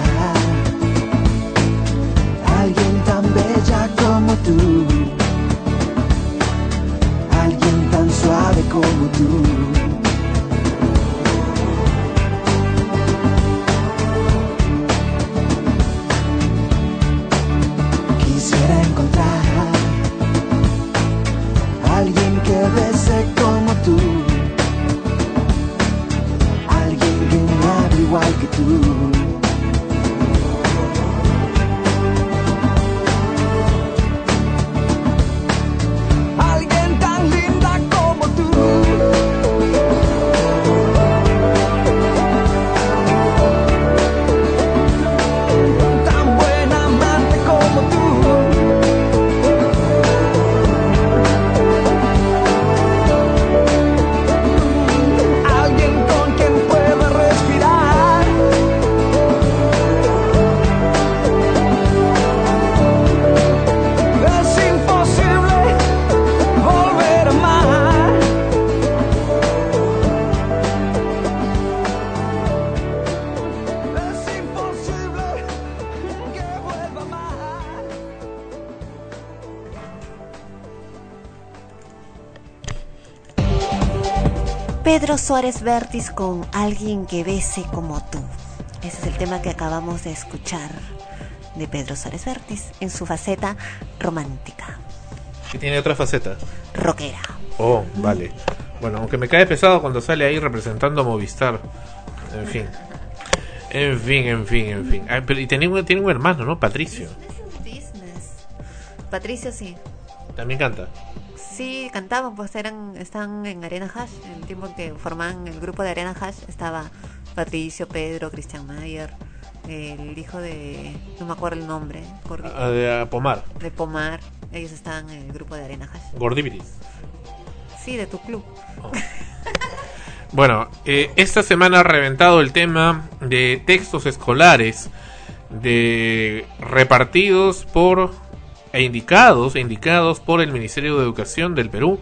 Pedro Suárez Vértiz con Alguien que bese como tú. Ese es el tema que acabamos de escuchar de Pedro Suárez Vértiz en su faceta romántica, Que tiene otra faceta. rockera. Oh, vale. Bueno, aunque me cae pesado cuando sale ahí representando a Movistar. En fin. En fin, en fin, en fin. Ah, pero y tiene un, tiene un hermano, ¿no? Patricio. Business. Patricio sí. También canta. Sí, cantaban, pues eran, están en Arena Hash, tiempo que formaban el grupo de Arena Hash estaba Patricio, Pedro, Christian Mayer, el hijo de, no me acuerdo el nombre, Ah, de ah, Pomar. de Pomar, ellos estaban en el grupo de Arena Hash. Sí, de tu club. Bueno, eh, esta semana ha reventado el tema de textos escolares de repartidos por e indicados e indicados por el Ministerio de Educación del Perú,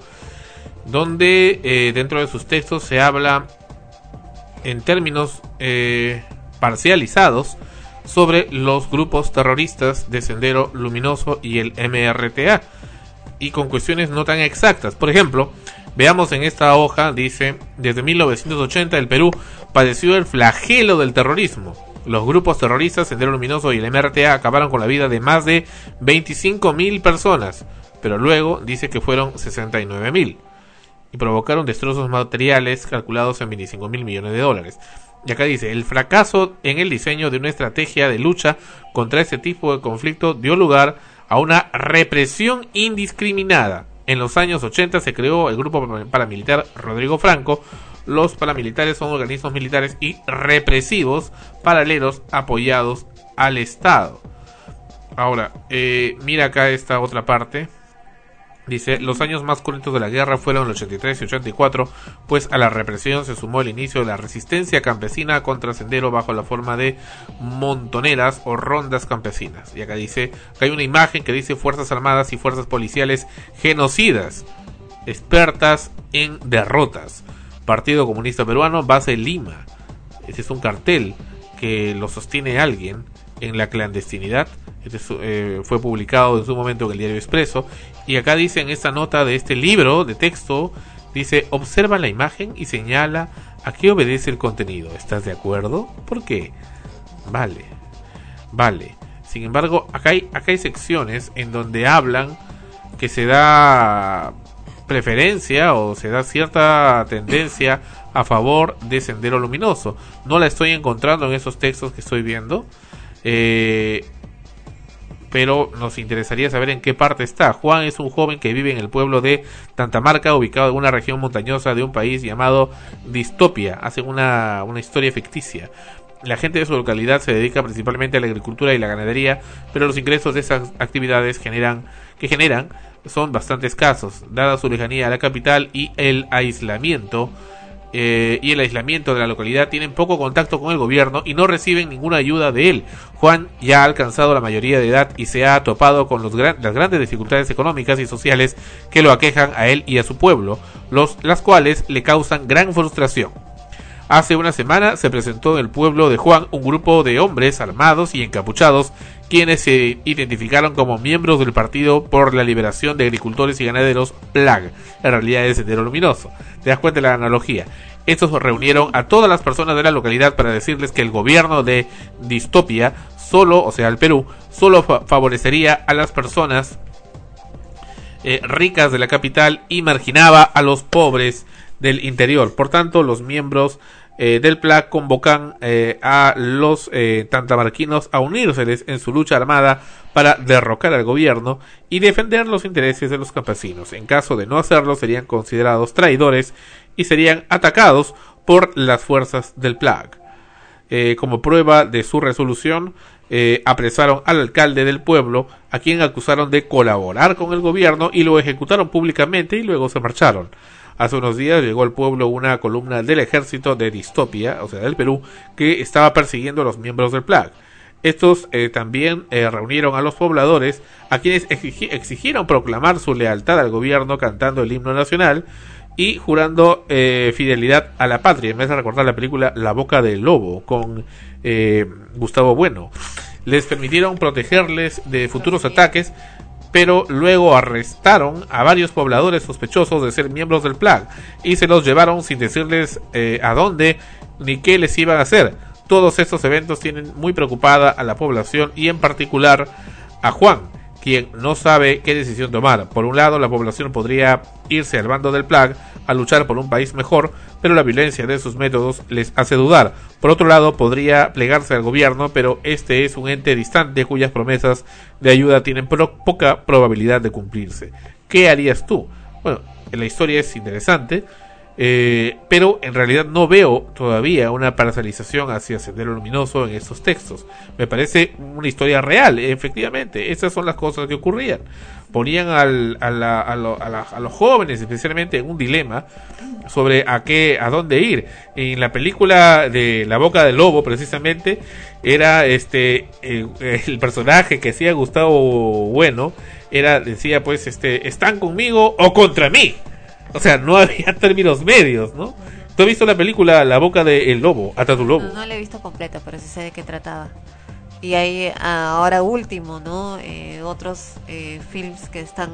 donde eh, dentro de sus textos se habla en términos eh, parcializados sobre los grupos terroristas de Sendero Luminoso y el MRTA y con cuestiones no tan exactas. Por ejemplo, veamos en esta hoja, dice, desde 1980 el Perú padeció el flagelo del terrorismo. Los grupos terroristas Sendero Luminoso y el MRTA acabaron con la vida de más de 25.000 personas, pero luego dice que fueron 69.000 y provocaron destrozos materiales calculados en 25 mil millones de dólares. Y acá dice, el fracaso en el diseño de una estrategia de lucha contra este tipo de conflicto dio lugar a una represión indiscriminada. En los años 80 se creó el grupo paramilitar Rodrigo Franco. Los paramilitares son organismos militares y represivos paralelos apoyados al Estado. Ahora, eh, mira acá esta otra parte. Dice, los años más cruentos de la guerra fueron el 83 y 84, pues a la represión se sumó el inicio de la resistencia campesina contra Sendero bajo la forma de montoneras o rondas campesinas. Y acá dice, que hay una imagen que dice Fuerzas Armadas y Fuerzas Policiales genocidas, expertas en derrotas. Partido Comunista Peruano, base Lima. Ese es un cartel que lo sostiene alguien en la clandestinidad. Este eh, fue publicado en su momento en el diario Expreso. Y acá dice en esta nota de este libro de texto, dice, observa la imagen y señala a qué obedece el contenido. ¿Estás de acuerdo? ¿Por qué? Vale, vale. Sin embargo, acá hay, acá hay secciones en donde hablan que se da preferencia o se da cierta tendencia a favor de Sendero Luminoso. No la estoy encontrando en esos textos que estoy viendo. Eh, pero nos interesaría saber en qué parte está. Juan es un joven que vive en el pueblo de Tantamarca, ubicado en una región montañosa de un país llamado Distopia. Hacen una, una historia ficticia. La gente de su localidad se dedica principalmente a la agricultura y la ganadería, pero los ingresos de esas actividades generan, que generan son bastante escasos, dada su lejanía a la capital y el aislamiento eh, y el aislamiento de la localidad tienen poco contacto con el gobierno y no reciben ninguna ayuda de él. Juan ya ha alcanzado la mayoría de edad y se ha topado con los las grandes dificultades económicas y sociales que lo aquejan a él y a su pueblo, los, las cuales le causan gran frustración. Hace una semana se presentó en el pueblo de Juan un grupo de hombres armados y encapuchados quienes se identificaron como miembros del Partido por la Liberación de Agricultores y Ganaderos PLAG, en realidad es Sendero Luminoso. ¿Te das cuenta de la analogía? Estos reunieron a todas las personas de la localidad para decirles que el gobierno de distopia solo, o sea, el Perú, solo favorecería a las personas eh, ricas de la capital y marginaba a los pobres del interior. Por tanto, los miembros eh, del PLA convocan eh, a los eh, tantamarquinos a unírseles en su lucha armada para derrocar al gobierno y defender los intereses de los campesinos. En caso de no hacerlo, serían considerados traidores y serían atacados por las fuerzas del PLAG. como prueba de su resolución, apresaron al alcalde del pueblo, a quien acusaron de colaborar con el gobierno y lo ejecutaron públicamente y luego se marcharon. Hace unos días llegó al pueblo una columna del ejército de Distopia, o sea, del Perú, que estaba persiguiendo a los miembros del PLAG. Estos eh, también eh, reunieron a los pobladores, a quienes exigieron proclamar su lealtad al gobierno cantando el himno nacional y jurando eh, fidelidad a la patria. En vez de recordar la película La Boca del Lobo con Gustavo Bueno. Les permitieron protegerles de futuros ataques pero luego arrestaron a varios pobladores sospechosos de ser miembros del plan y se los llevaron sin decirles eh, a dónde ni qué les iban a hacer. Todos estos eventos tienen muy preocupada a la población y en particular a Juan, quien no sabe qué decisión tomar. Por un lado, la población podría irse al bando del PLAG a luchar por un país mejor, pero la violencia de sus métodos les hace dudar. Por otro lado, podría plegarse al gobierno, pero este es un ente distante cuyas promesas de ayuda tienen poca probabilidad de cumplirse. ¿Qué harías tú? Bueno, la historia es interesante, eh, pero en realidad no veo todavía una parcialización hacia Sendero Luminoso en estos textos. Me parece una historia real, efectivamente. Esas son las cosas que ocurrían. Ponían al, a, la, a, a, los jóvenes, especialmente, en un dilema sobre a qué, a dónde ir. En la película de La Boca del Lobo, precisamente, era este el, el personaje que hacía Gustavo Bueno, era decía pues este están conmigo o contra mí. O sea, no había términos medios, ¿no? ¿Tú has visto la película La boca del lobo? Ata tu lobo. No, no la he visto completa, pero sí sé de qué trataba. Y hay ahora último, ¿no? Eh, otros eh, films que están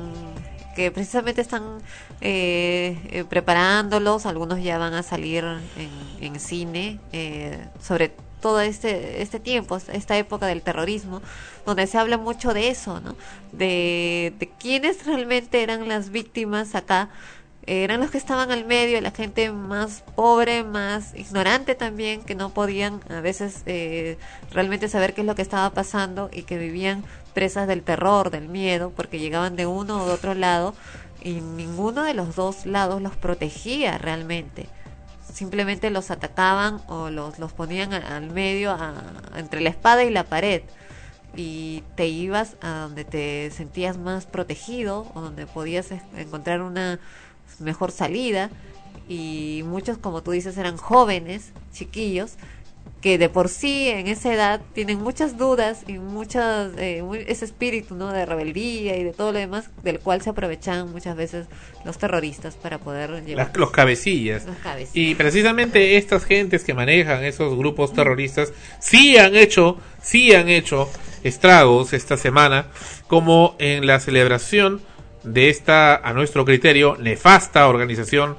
que precisamente están eh, eh, preparándolos, algunos ya van a salir en, en cine, eh, sobre todo este, este tiempo, esta época del terrorismo, donde se habla mucho de eso, ¿no? De, de quiénes realmente eran las víctimas acá, eran los que estaban al medio, la gente más pobre, más ignorante también, que no podían a veces eh, realmente saber qué es lo que estaba pasando y que vivían presas del terror, del miedo, porque llegaban de uno o de otro lado y ninguno de los dos lados los protegía realmente. Simplemente los atacaban o los, los ponían al medio, entre la espada y la pared. Y te ibas a donde te sentías más protegido o donde podías encontrar una mejor salida. Y muchos, como tú dices, eran jóvenes, chiquillos, que de por sí en esa edad tienen muchas dudas y muchas eh, muy- ese espíritu no de rebeldía y de todo lo demás del cual se aprovechan muchas veces los terroristas para poder llevar Las- los cabecillas. Los cabecillas. Y precisamente estas gentes que manejan esos grupos terroristas sí han hecho, sí han hecho estragos esta semana, como en la celebración de esta, a nuestro criterio, nefasta organización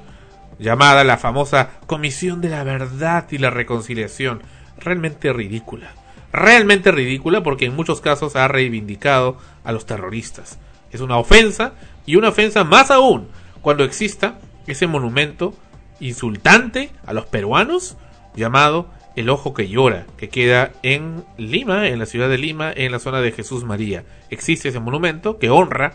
llamada la famosa Comisión de la Verdad y la Reconciliación. Realmente ridícula. Realmente ridícula porque en muchos casos ha reivindicado a los terroristas. Es una ofensa y una ofensa más aún cuando exista ese monumento insultante a los peruanos llamado El Ojo que Llora, que queda en Lima, en la ciudad de Lima, en la zona de Jesús María. Existe ese monumento que honra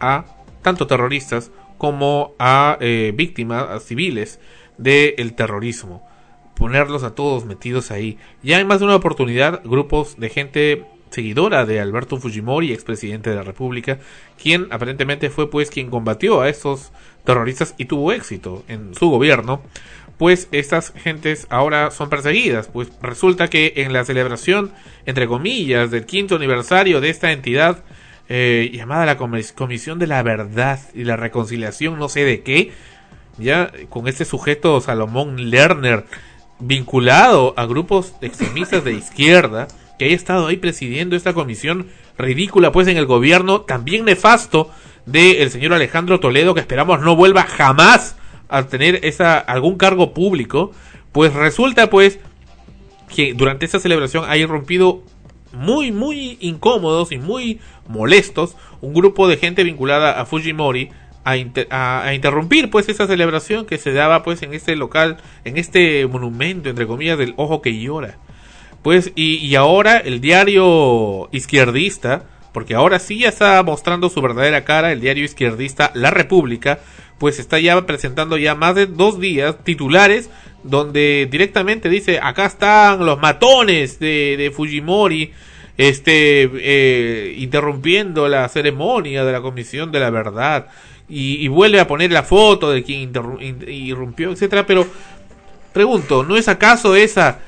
a tanto terroristas como a eh, víctimas, a civiles del terrorismo. Ponerlos a todos metidos ahí. Ya en más de una oportunidad, grupos de gente seguidora de Alberto Fujimori, expresidente de la República, quien aparentemente fue pues quien combatió a estos terroristas y tuvo éxito en su gobierno, pues estas gentes ahora son perseguidas, pues resulta que en la celebración, entre comillas, del quinto aniversario de esta entidad, eh, llamada la Comis- Comisión de la Verdad y la Reconciliación, no sé de qué, ya con este sujeto Salomón Lerner vinculado a grupos extremistas de izquierda, que haya estado ahí presidiendo esta comisión ridícula, pues en el gobierno también nefasto del señor Alejandro Toledo, que esperamos no vuelva jamás a tener esa algún cargo público, pues resulta pues que durante esta celebración ha irrumpido muy, muy incómodos y muy molestos un grupo de gente vinculada a Fujimori a, inter- a- a interrumpir pues esa celebración que se daba pues en este local, en este monumento entre comillas del ojo que llora. Pues y, y ahora el diario izquierdista, porque ahora sí ya está mostrando su verdadera cara, el diario izquierdista La República, pues está ya presentando ya más de dos días titulares donde directamente dice acá están los matones de, de Fujimori este eh, interrumpiendo la ceremonia de la comisión de la verdad y, vuelve a poner la foto de quien irrumpió etcétera pero pregunto no es acaso esa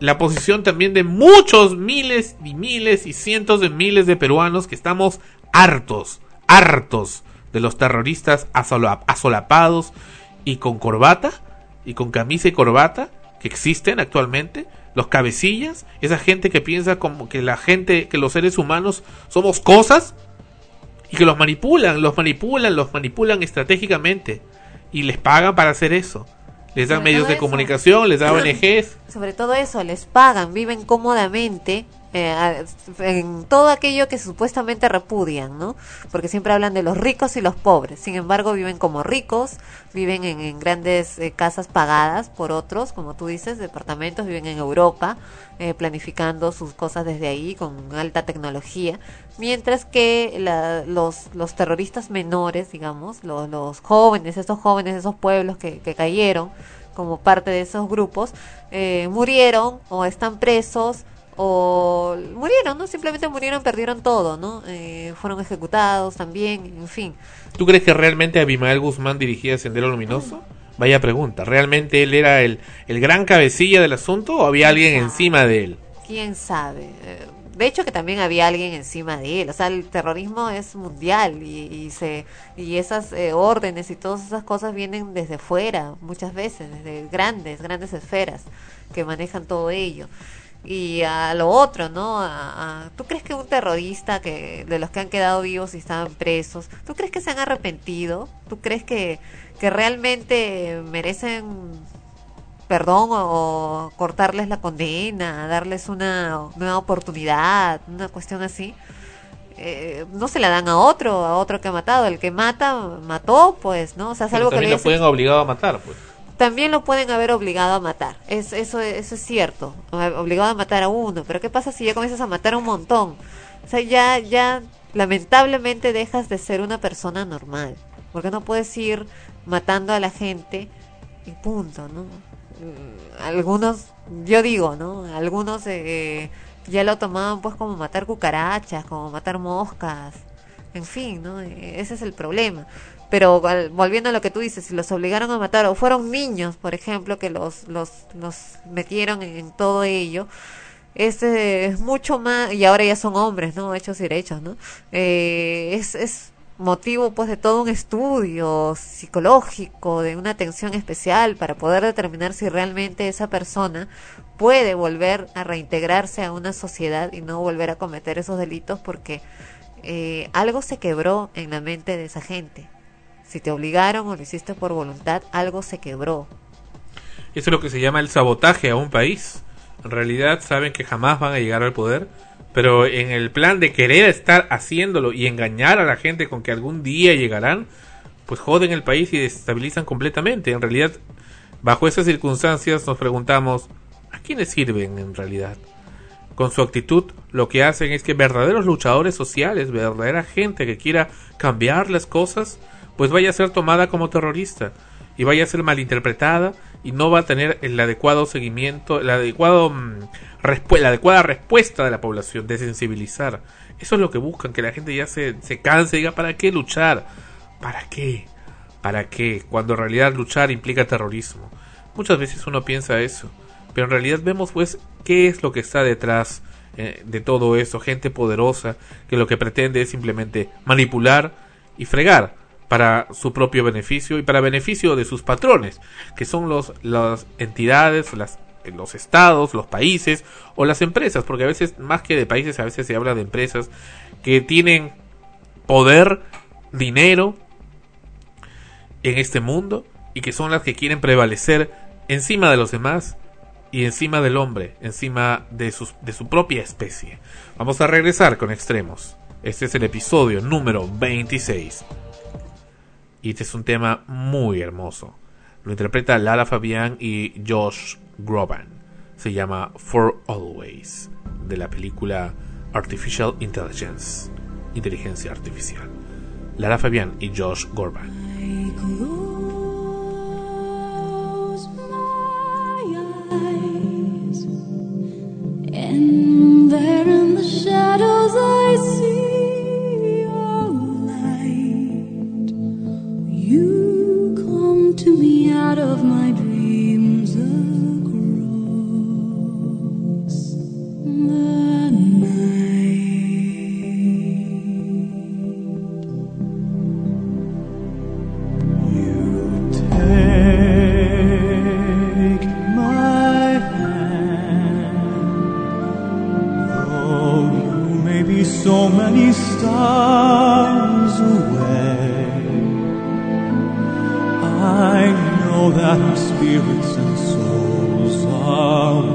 la posición también de muchos miles y miles y cientos de miles de peruanos que estamos hartos, hartos de los terroristas asola- asolapados y con corbata y con camisa y corbata que existen actualmente, los cabecillas, esa gente que piensa como que la gente, que los seres humanos somos cosas y que los manipulan, los manipulan, los manipulan estratégicamente y les pagan para hacer eso. Les dan Sobre medios de eso. comunicación, les dan ONGs. sobre todo eso, les pagan, viven cómodamente eh, en todo aquello que supuestamente repudian, ¿no? Porque siempre hablan de los ricos y los pobres. Sin embargo, viven como ricos, viven en, en grandes eh, casas pagadas por otros, como tú dices, departamentos, viven en Europa, eh, planificando sus cosas desde ahí con alta tecnología. Mientras que la- los, los terroristas menores, digamos, los, los jóvenes, esos jóvenes, esos pueblos que, que cayeron, como parte de esos grupos, eh, murieron o están presos o murieron, ¿no? Simplemente murieron, perdieron todo, ¿no? Eh, fueron ejecutados también, en fin. ¿Tú crees que realmente Abimael Guzmán dirigía Sendero Luminoso? Vaya pregunta. ¿Realmente él era el, el gran cabecilla del asunto o había alguien encima de él? ¿Quién sabe? Eh, De hecho que también había alguien encima de él. O sea, el terrorismo es mundial y, y se y esas eh, órdenes y todas esas cosas vienen desde fuera muchas veces, desde grandes, grandes esferas que manejan todo ello. Y a lo otro, ¿no? A, a- ¿Tú crees que un terrorista que de los que han quedado vivos y estaban presos, ¿tú crees que se han arrepentido? ¿Tú crees que, que realmente merecen perdón o, o cortarles la condena, darles una nueva oportunidad, una cuestión así? Eh, no se la dan a otro, a otro que ha matado. El que mata, mató, pues, ¿no? O sea, es Pero algo que le lo pueden obligado a matar, pues. También lo pueden haber obligado a matar. Es, eso, eso es cierto. Obligado a matar a uno. Pero ¿qué pasa si ya comienzas a matar a un montón? O sea, ya, ya lamentablemente dejas de ser una persona normal. Porque no puedes ir matando a la gente y punto, ¿no? Mm, Algunos, yo digo, ¿no? Algunos eh, ya lo tomaban pues como matar cucarachas, como matar moscas. En fin, ¿no? Eh, Ese es el problema. Pero volviendo a lo que tú dices, si los obligaron a matar o fueron niños, por ejemplo, que los, los, los metieron en, todo ello, es, eh, es mucho más, y ahora ya son hombres, ¿no? Hechos y derechos, ¿no? Eh, es, es motivo pues de todo un estudio psicológico, de una atención especial para poder determinar si realmente esa persona puede volver a reintegrarse a una sociedad y no volver a cometer esos delitos porque eh, algo se quebró en la mente de esa gente. Si te obligaron o lo hiciste por voluntad, algo se quebró. Eso es lo que se llama el sabotaje a un país. En realidad saben que jamás van a llegar al poder, pero en el plan de querer estar haciéndolo y engañar a la gente con que algún día llegarán, pues joden el país y desestabilizan completamente. En realidad, bajo esas circunstancias nos preguntamos, ¿a quiénes sirven en realidad? Con su actitud lo que hacen es que verdaderos luchadores sociales, verdadera gente que quiera cambiar las cosas, pues vaya a ser tomada como terrorista y vaya a ser malinterpretada y no va a tener el adecuado seguimiento, el adecuado mm, la adecuada respuesta de la población, de sensibilizar. Eso es lo que buscan, que la gente ya se, se canse y diga, ¿para qué luchar? ¿Para qué? ¿Para qué? Cuando en realidad luchar implica terrorismo. Muchas veces uno piensa eso, pero en realidad vemos pues qué es lo que está detrás eh, de todo eso, gente poderosa que lo que pretende es simplemente manipular y fregar para su propio beneficio y para beneficio de sus patrones, que son los las entidades, las los estados, los países o las empresas, porque a veces más que de países a veces se habla de empresas que tienen poder, dinero en este mundo y que son las que quieren prevalecer encima de los demás y encima del hombre, encima de, sus, de su propia especie. Vamos a regresar con extremos. Este es el episodio número 26. Y este es un tema muy hermoso. Lo interpreta Lara Fabián y Josh Groban. Se llama For Always, de la película Artificial Intelligence, Inteligencia Artificial. Lara Fabián y Josh Groban. And there in the shadows I see to me out of my dreams across the night. You Take my hand, though you may be so many stars away. That our spirits and souls are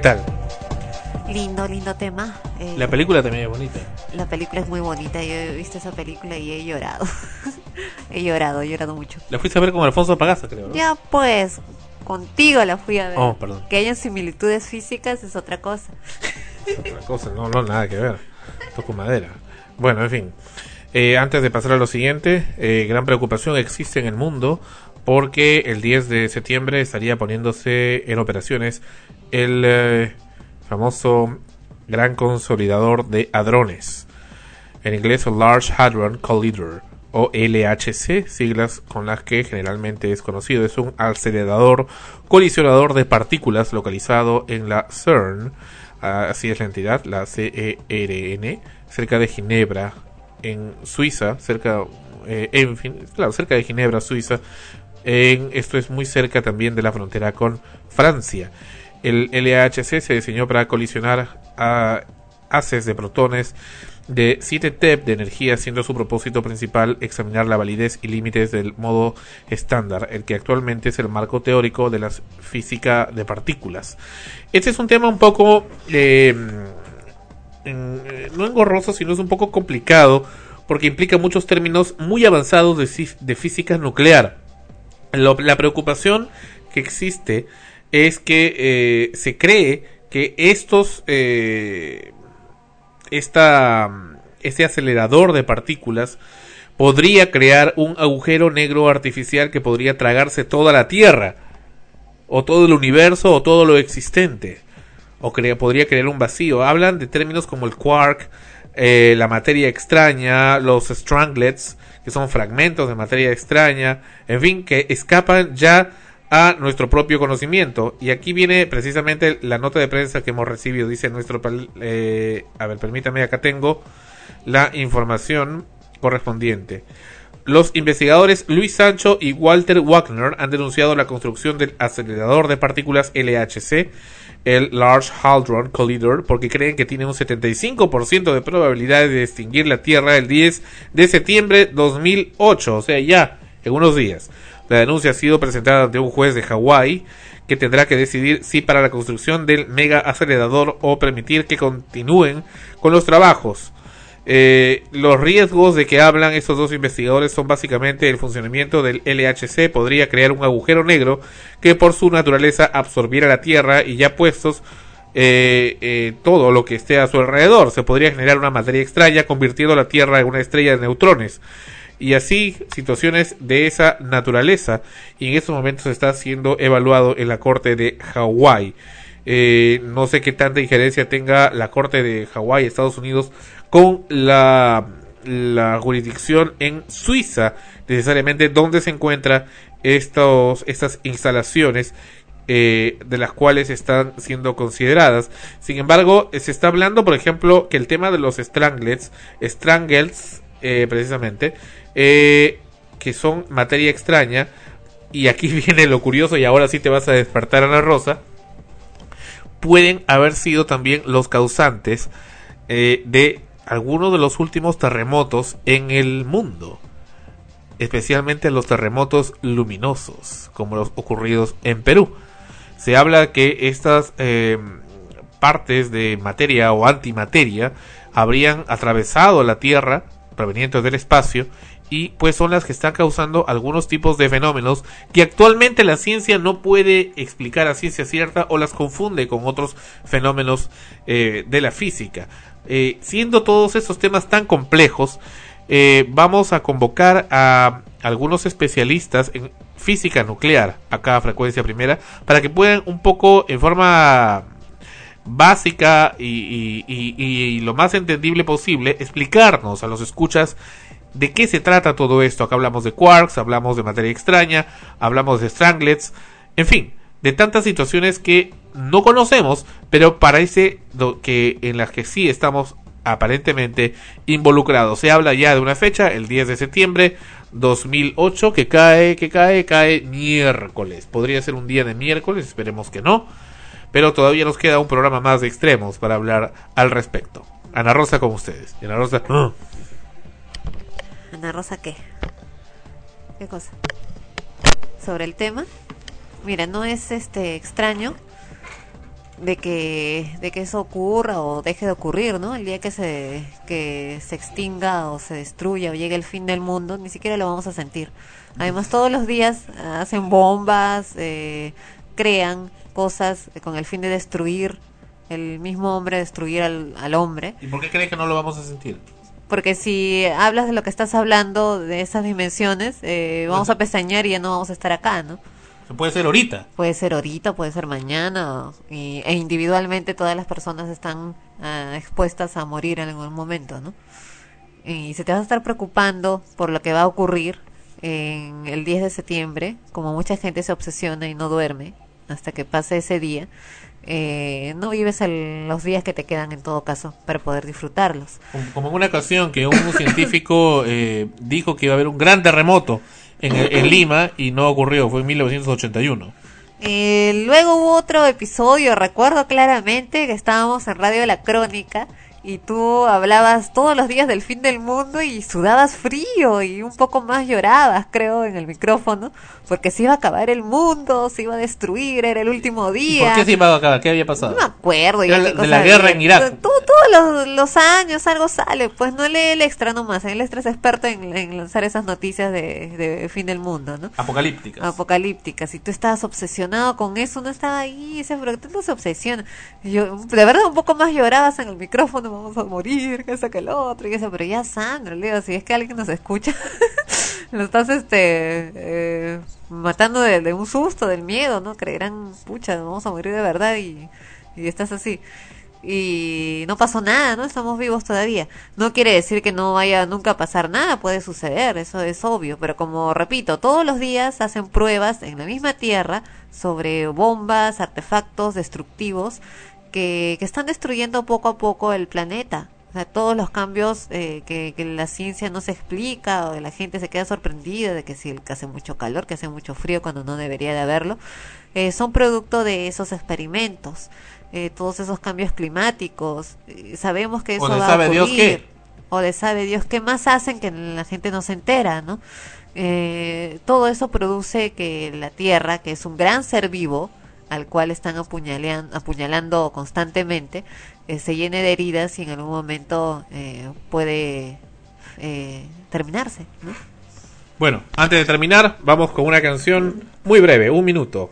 tal? Lindo, lindo tema. Eh, La película también es bonita. la película es muy bonita. Yo he visto esa película y he llorado. he llorado, he llorado mucho. La fuiste a ver con Alfonso Pagaza, creo, ¿no? Ya pues, contigo la fui a ver. Oh, perdón. Que hayan similitudes físicas es otra cosa. Otra cosa, no, no, nada que ver. Toco madera. Bueno, en fin. Eh, antes de pasar a lo siguiente, eh, gran preocupación existe en el mundo porque el 10 de septiembre estaría poniéndose en operaciones el eh, famoso Gran Consolidador de Hadrones. En inglés, Large Hadron Collider o LHC, siglas con las que generalmente es conocido. Es un acelerador colisionador de partículas localizado en la CERN, ah, así es la entidad, la CERN, cerca de Ginebra, en Suiza, cerca, eh, en fin, claro, cerca de Ginebra, Suiza. En, esto es muy cerca también de la frontera con Francia. El LHC se diseñó para colisionar a haces de protones de 7 TeV de energía, siendo su propósito principal examinar la validez y límites del modo estándar, el que actualmente es el marco teórico de la física de partículas. Este es un tema un poco, eh, eh, no engorroso, sino es un poco complicado, porque implica muchos términos muy avanzados de, de física nuclear. Lo- la preocupación que existe es que eh, se cree que estos eh, esta, este acelerador de partículas podría crear un agujero negro artificial que podría tragarse toda la Tierra, o todo el universo, o todo lo existente, o podría crear un vacío. Hablan de términos como el quark, eh, la materia extraña, los stranglets, que son fragmentos de materia extraña, en fin, que escapan ya a nuestro propio conocimiento. Y aquí viene precisamente la nota de prensa que hemos recibido. Dice nuestro... eh, a ver, permítame, acá tengo la información correspondiente. Los investigadores Luis Sancho y Walter Wagner han denunciado la construcción del acelerador de partículas LHC, el Large Hadron Collider, porque creen que tiene un 75% de probabilidad de extinguir la Tierra el 10 de septiembre 2008, o sea, ya en unos días. La denuncia ha sido presentada ante un juez de Hawái que tendrá que decidir si para la construcción del mega acelerador o permitir que continúen con los trabajos. Eh, los riesgos de que hablan estos dos investigadores son básicamente el funcionamiento del LHC podría crear un agujero negro que por su naturaleza absorbiera la Tierra y ya puestos eh, eh, todo lo que esté a su alrededor. Se podría generar una materia extraña convirtiendo la Tierra en una estrella de neutrones. Y así, situaciones de esa naturaleza. Y en estos momentos está siendo evaluado en la Corte de Hawái. Eh, no sé qué tanta injerencia tenga la Corte de Hawái, Estados Unidos, con la, la jurisdicción en Suiza, necesariamente donde se encuentran estos, estas instalaciones eh, de las cuales están siendo consideradas. Sin embargo, se está hablando, por ejemplo, que el tema de los stranglets, strangles, eh, precisamente, eh, que son materia extraña, y aquí viene lo curioso, y ahora sí te vas a despertar, Ana Rosa, pueden haber sido también los causantes eh, de algunos de los últimos terremotos en el mundo, especialmente los terremotos luminosos, como los ocurridos en Perú. Se habla que estas eh, partes de materia o antimateria habrían atravesado la Tierra provenientes del espacio y pues son las que están causando algunos tipos de fenómenos que actualmente la ciencia no puede explicar a ciencia cierta o las confunde con otros fenómenos eh, de la física. Eh, siendo todos estos temas tan complejos, eh, vamos a convocar a algunos especialistas en física nuclear acá a frecuencia primera para que puedan un poco en forma básica y, lo más entendible posible explicarnos a los escuchas de qué se trata todo esto. Acá hablamos de quarks, hablamos de materia extraña, hablamos de stranglets, en fin, de tantas situaciones que no conocemos, pero parece que en las que sí estamos aparentemente involucrados. Se habla ya de una fecha, el 10 de septiembre 2008, que cae, que cae, cae miércoles. Podría ser un día de miércoles, esperemos que no. Pero todavía nos queda un programa más de extremos para hablar al respecto. Ana Rosa con ustedes. Ana Rosa. Ana Rosa, ¿qué? ¿Qué cosa? Sobre el tema. Mira, no es este extraño de que de que eso ocurra o deje de ocurrir, ¿no? El día que se que se extinga o se destruya o llegue el fin del mundo, ni siquiera lo vamos a sentir. Además, todos los días hacen bombas, eh, crean cosas con el fin de destruir el mismo hombre, destruir al, al hombre. ¿Y por qué crees que no lo vamos a sentir? Porque si hablas de lo que estás hablando, de esas dimensiones, eh, vamos a pestañear y ya no vamos a estar acá, ¿no? Puede ser ahorita. Puede ser ahorita, puede ser mañana. Y, e individualmente todas las personas están uh, expuestas a morir en algún momento, ¿no? Y si te vas a estar preocupando por lo que va a ocurrir en el 10 de septiembre, como mucha gente se obsesiona y no duerme hasta que pase ese día, eh, no vives el, los días que te quedan en todo caso para poder disfrutarlos. Como en una ocasión que un científico eh, dijo que iba a haber un gran terremoto en, en, Lima y no ocurrió, fue en 1981. Eh, luego hubo otro episodio, recuerdo claramente que estábamos en Radio La Crónica y tú hablabas todos los días del fin del mundo y sudabas frío y un poco más llorabas, creo, en el micrófono, porque se iba a acabar el mundo, se iba a destruir, era el último día. ¿Y ¿Por qué se iba a acabar? ¿Qué había pasado? No me acuerdo. Ya de la guerra en Irak. Tú, todos los, los, años algo sale, pues no lee el extra nomás, el extra es experto en, en lanzar esas noticias de, de, fin del mundo, ¿no? Apocalípticas. Apocalípticas. Si tú estabas obsesionado con eso, no estaba ahí, ese, no se obsesiona. Yo, de verdad, un poco más llorabas en el micrófono, vamos a morir, que eso, que el otro, y eso, pero ya Sandra, le digo, si es que alguien nos escucha, lo estás este eh, matando de, de, un susto, del miedo, ¿no? Creerán, pucha, vamos a morir de verdad y, y estás así. Y no pasó nada, ¿no? Estamos vivos todavía. No quiere decir que no vaya nunca a pasar nada, puede suceder, eso es obvio. Pero como repito, todos los días hacen pruebas en la misma Tierra sobre bombas, artefactos destructivos que, que están destruyendo poco a poco el planeta. O sea, todos los cambios eh, que, que, la ciencia no se explica o la gente se queda sorprendida de que si hace mucho calor, que hace mucho frío cuando no debería de haberlo, eh, son producto de esos experimentos, eh, todos esos cambios climáticos. Eh, sabemos que eso o de va sabe a ocurrir. Dios qué. O de sabe Dios qué más hacen que la gente no se entera, ¿no? todo eso produce que la Tierra, que es un gran ser vivo, al cual están apuñalando constantemente, eh, se llene de heridas y en algún momento eh, puede eh, terminarse. ¿no? Bueno, antes de terminar, vamos con una canción muy breve, un minuto.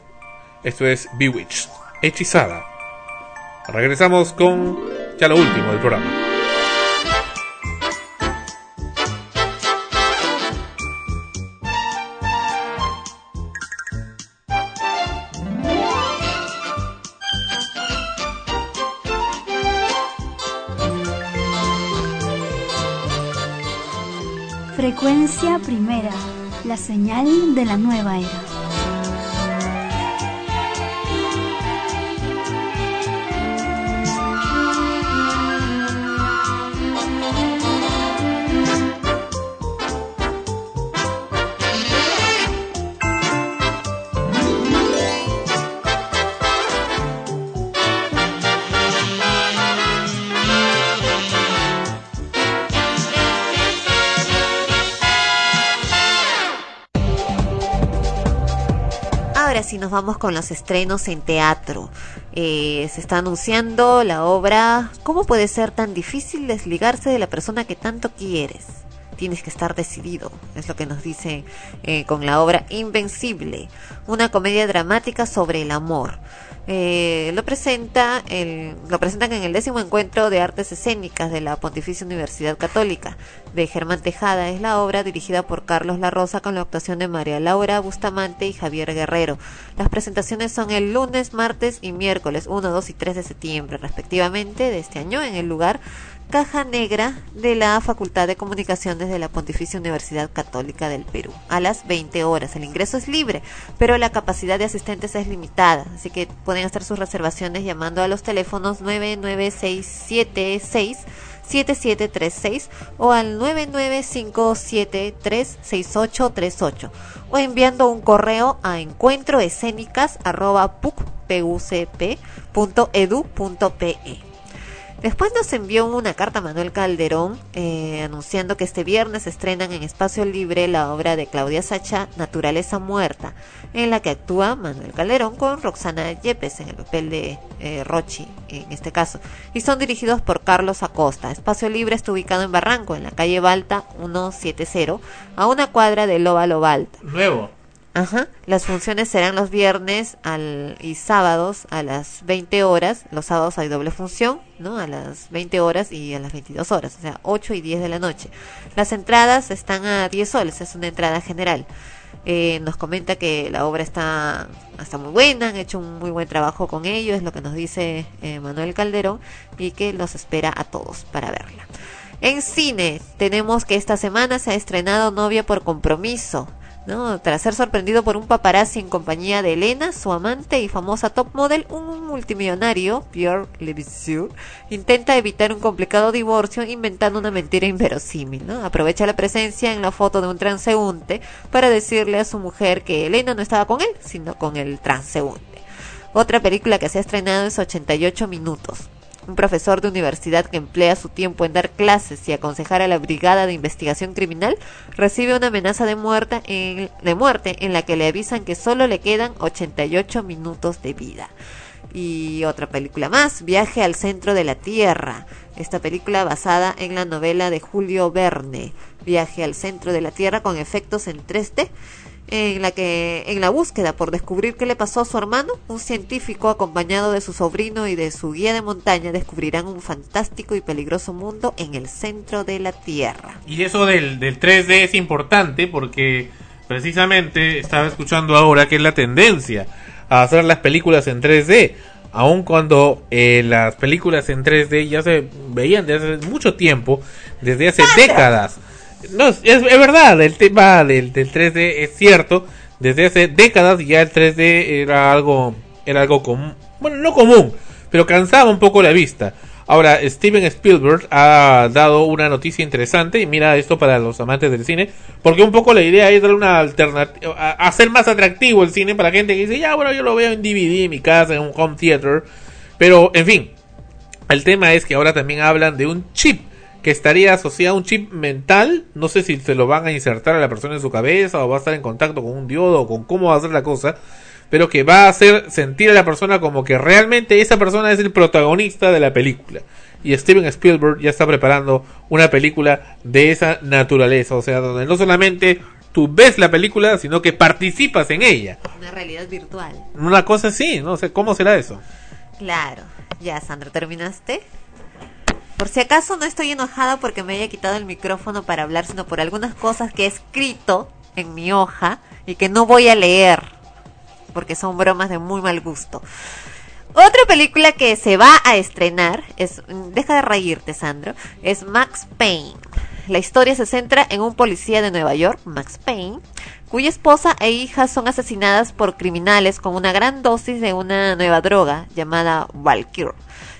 Esto es Bewitched, hechizada. Regresamos con ya lo último del programa. Frecuencia primera, la señal de la nueva era. Sí nos vamos con los estrenos en teatro. Eh, se está anunciando la obra ¿Cómo puede ser tan difícil desligarse de la persona que tanto quieres? Tienes que estar decidido, es lo que nos dice eh, con la obra Invencible, una comedia dramática sobre el amor. Eh, lo presenta el, lo presentan en el décimo encuentro de artes escénicas de la Pontificia Universidad Católica de Germán Tejada es la obra dirigida por Carlos La Rosa con la actuación de María Laura Bustamante y Javier Guerrero. Las presentaciones son el lunes, martes y miércoles 1, 2 y 3 de septiembre respectivamente de este año en el lugar Caja Negra de la Facultad de Comunicaciones de la Pontificia Universidad Católica del Perú a las 20 horas. El ingreso es libre, pero la capacidad de asistentes es limitada, así que pueden hacer sus reservaciones llamando a los teléfonos 99676 7736 o al 995736838 o enviando un correo a encuentroescénicas@pucp.edu.pe. Después nos envió una carta Manuel Calderón eh, anunciando que este viernes estrenan en Espacio Libre la obra de Claudia Sacha, Naturaleza Muerta, en la que actúa Manuel Calderón con Roxana Yepes en el papel de eh, Rochi, en este caso. Y son dirigidos por Carlos Acosta. Espacio Libre está ubicado en Barranco, en la calle Balta 170, a una cuadra de Lóbalo Balta. Nuevo. Ajá. Las funciones serán los viernes y sábados a las 20 horas. Los sábados hay doble función, ¿no? A las 20 horas y a las 22 horas, o sea, 8 y 10 de la noche. Las entradas están a 10 soles, es una entrada general. Eh, nos comenta que la obra está, está muy buena, han hecho un muy buen trabajo con ello, es lo que nos dice eh, Manuel Calderón, y que los espera a todos para verla. En cine, tenemos que esta semana se ha estrenado Novia por Compromiso. ¿No? Tras ser sorprendido por un paparazzi en compañía de Elena, su amante y famosa top model, un multimillonario, Pierre Levisure, intenta evitar un complicado divorcio inventando una mentira inverosímil. Aprovecha la presencia en la foto de un transeúnte para decirle a su mujer que Elena no estaba con él, sino con el transeúnte. Otra película que se ha estrenado es 88 minutos un profesor de universidad que emplea su tiempo en dar clases y aconsejar a la Brigada de Investigación Criminal, recibe una amenaza de muerte en, de muerte en la que le avisan que solo le quedan 88 minutos de vida. Y otra película más, Viaje al Centro de la Tierra. Esta película basada en la novela de Julio Verne, Viaje al Centro de la Tierra con efectos en 3D en la que en la búsqueda por descubrir qué le pasó a su hermano, un científico acompañado de su sobrino y de su guía de montaña descubrirán un fantástico y peligroso mundo en el centro de la Tierra. Y eso del, del 3D es importante porque precisamente estaba escuchando ahora que es la tendencia a hacer las películas en 3D. Aun cuando eh, las películas en 3D ya se veían desde hace mucho tiempo, desde hace décadas. No, es, es verdad, el tema del, del 3D es cierto. Desde hace décadas ya el 3D era algo, era algo común. Bueno, no común, pero cansaba un poco la vista. Ahora, Steven Spielberg ha dado una noticia interesante y mira esto para los amantes del cine, porque un poco la idea es darle una alternativa, hacer más atractivo el cine para gente que dice, ya bueno, yo lo veo en DVD en mi casa, en un home theater, pero en fin, el tema es que ahora también hablan de un chip que estaría asociado a un chip mental. No sé si se lo van a insertar a la persona en su cabeza o va a estar en contacto con un diodo o con cómo va a ser la cosa. Pero que va a hacer sentir a la persona como que realmente esa persona es el protagonista de la película. Y Steven Spielberg ya está preparando una película de esa naturaleza. O sea, donde no solamente tú ves la película, sino que participas en ella. Una realidad virtual. Una cosa así, no sé, ¿cómo será eso? Claro. Ya, Sandra, ¿terminaste? Por si acaso no estoy enojada porque me haya quitado el micrófono para hablar, sino por algunas cosas que he escrito en mi hoja y que no voy a leer, porque son bromas de muy mal gusto. Otra película que se va a estrenar es, deja de reírte, Sandro, es Max Payne. La historia se centra en un policía de Nueva York, Max Payne, cuya esposa e hija son asesinadas por criminales con una gran dosis de una nueva droga llamada Valkyrie.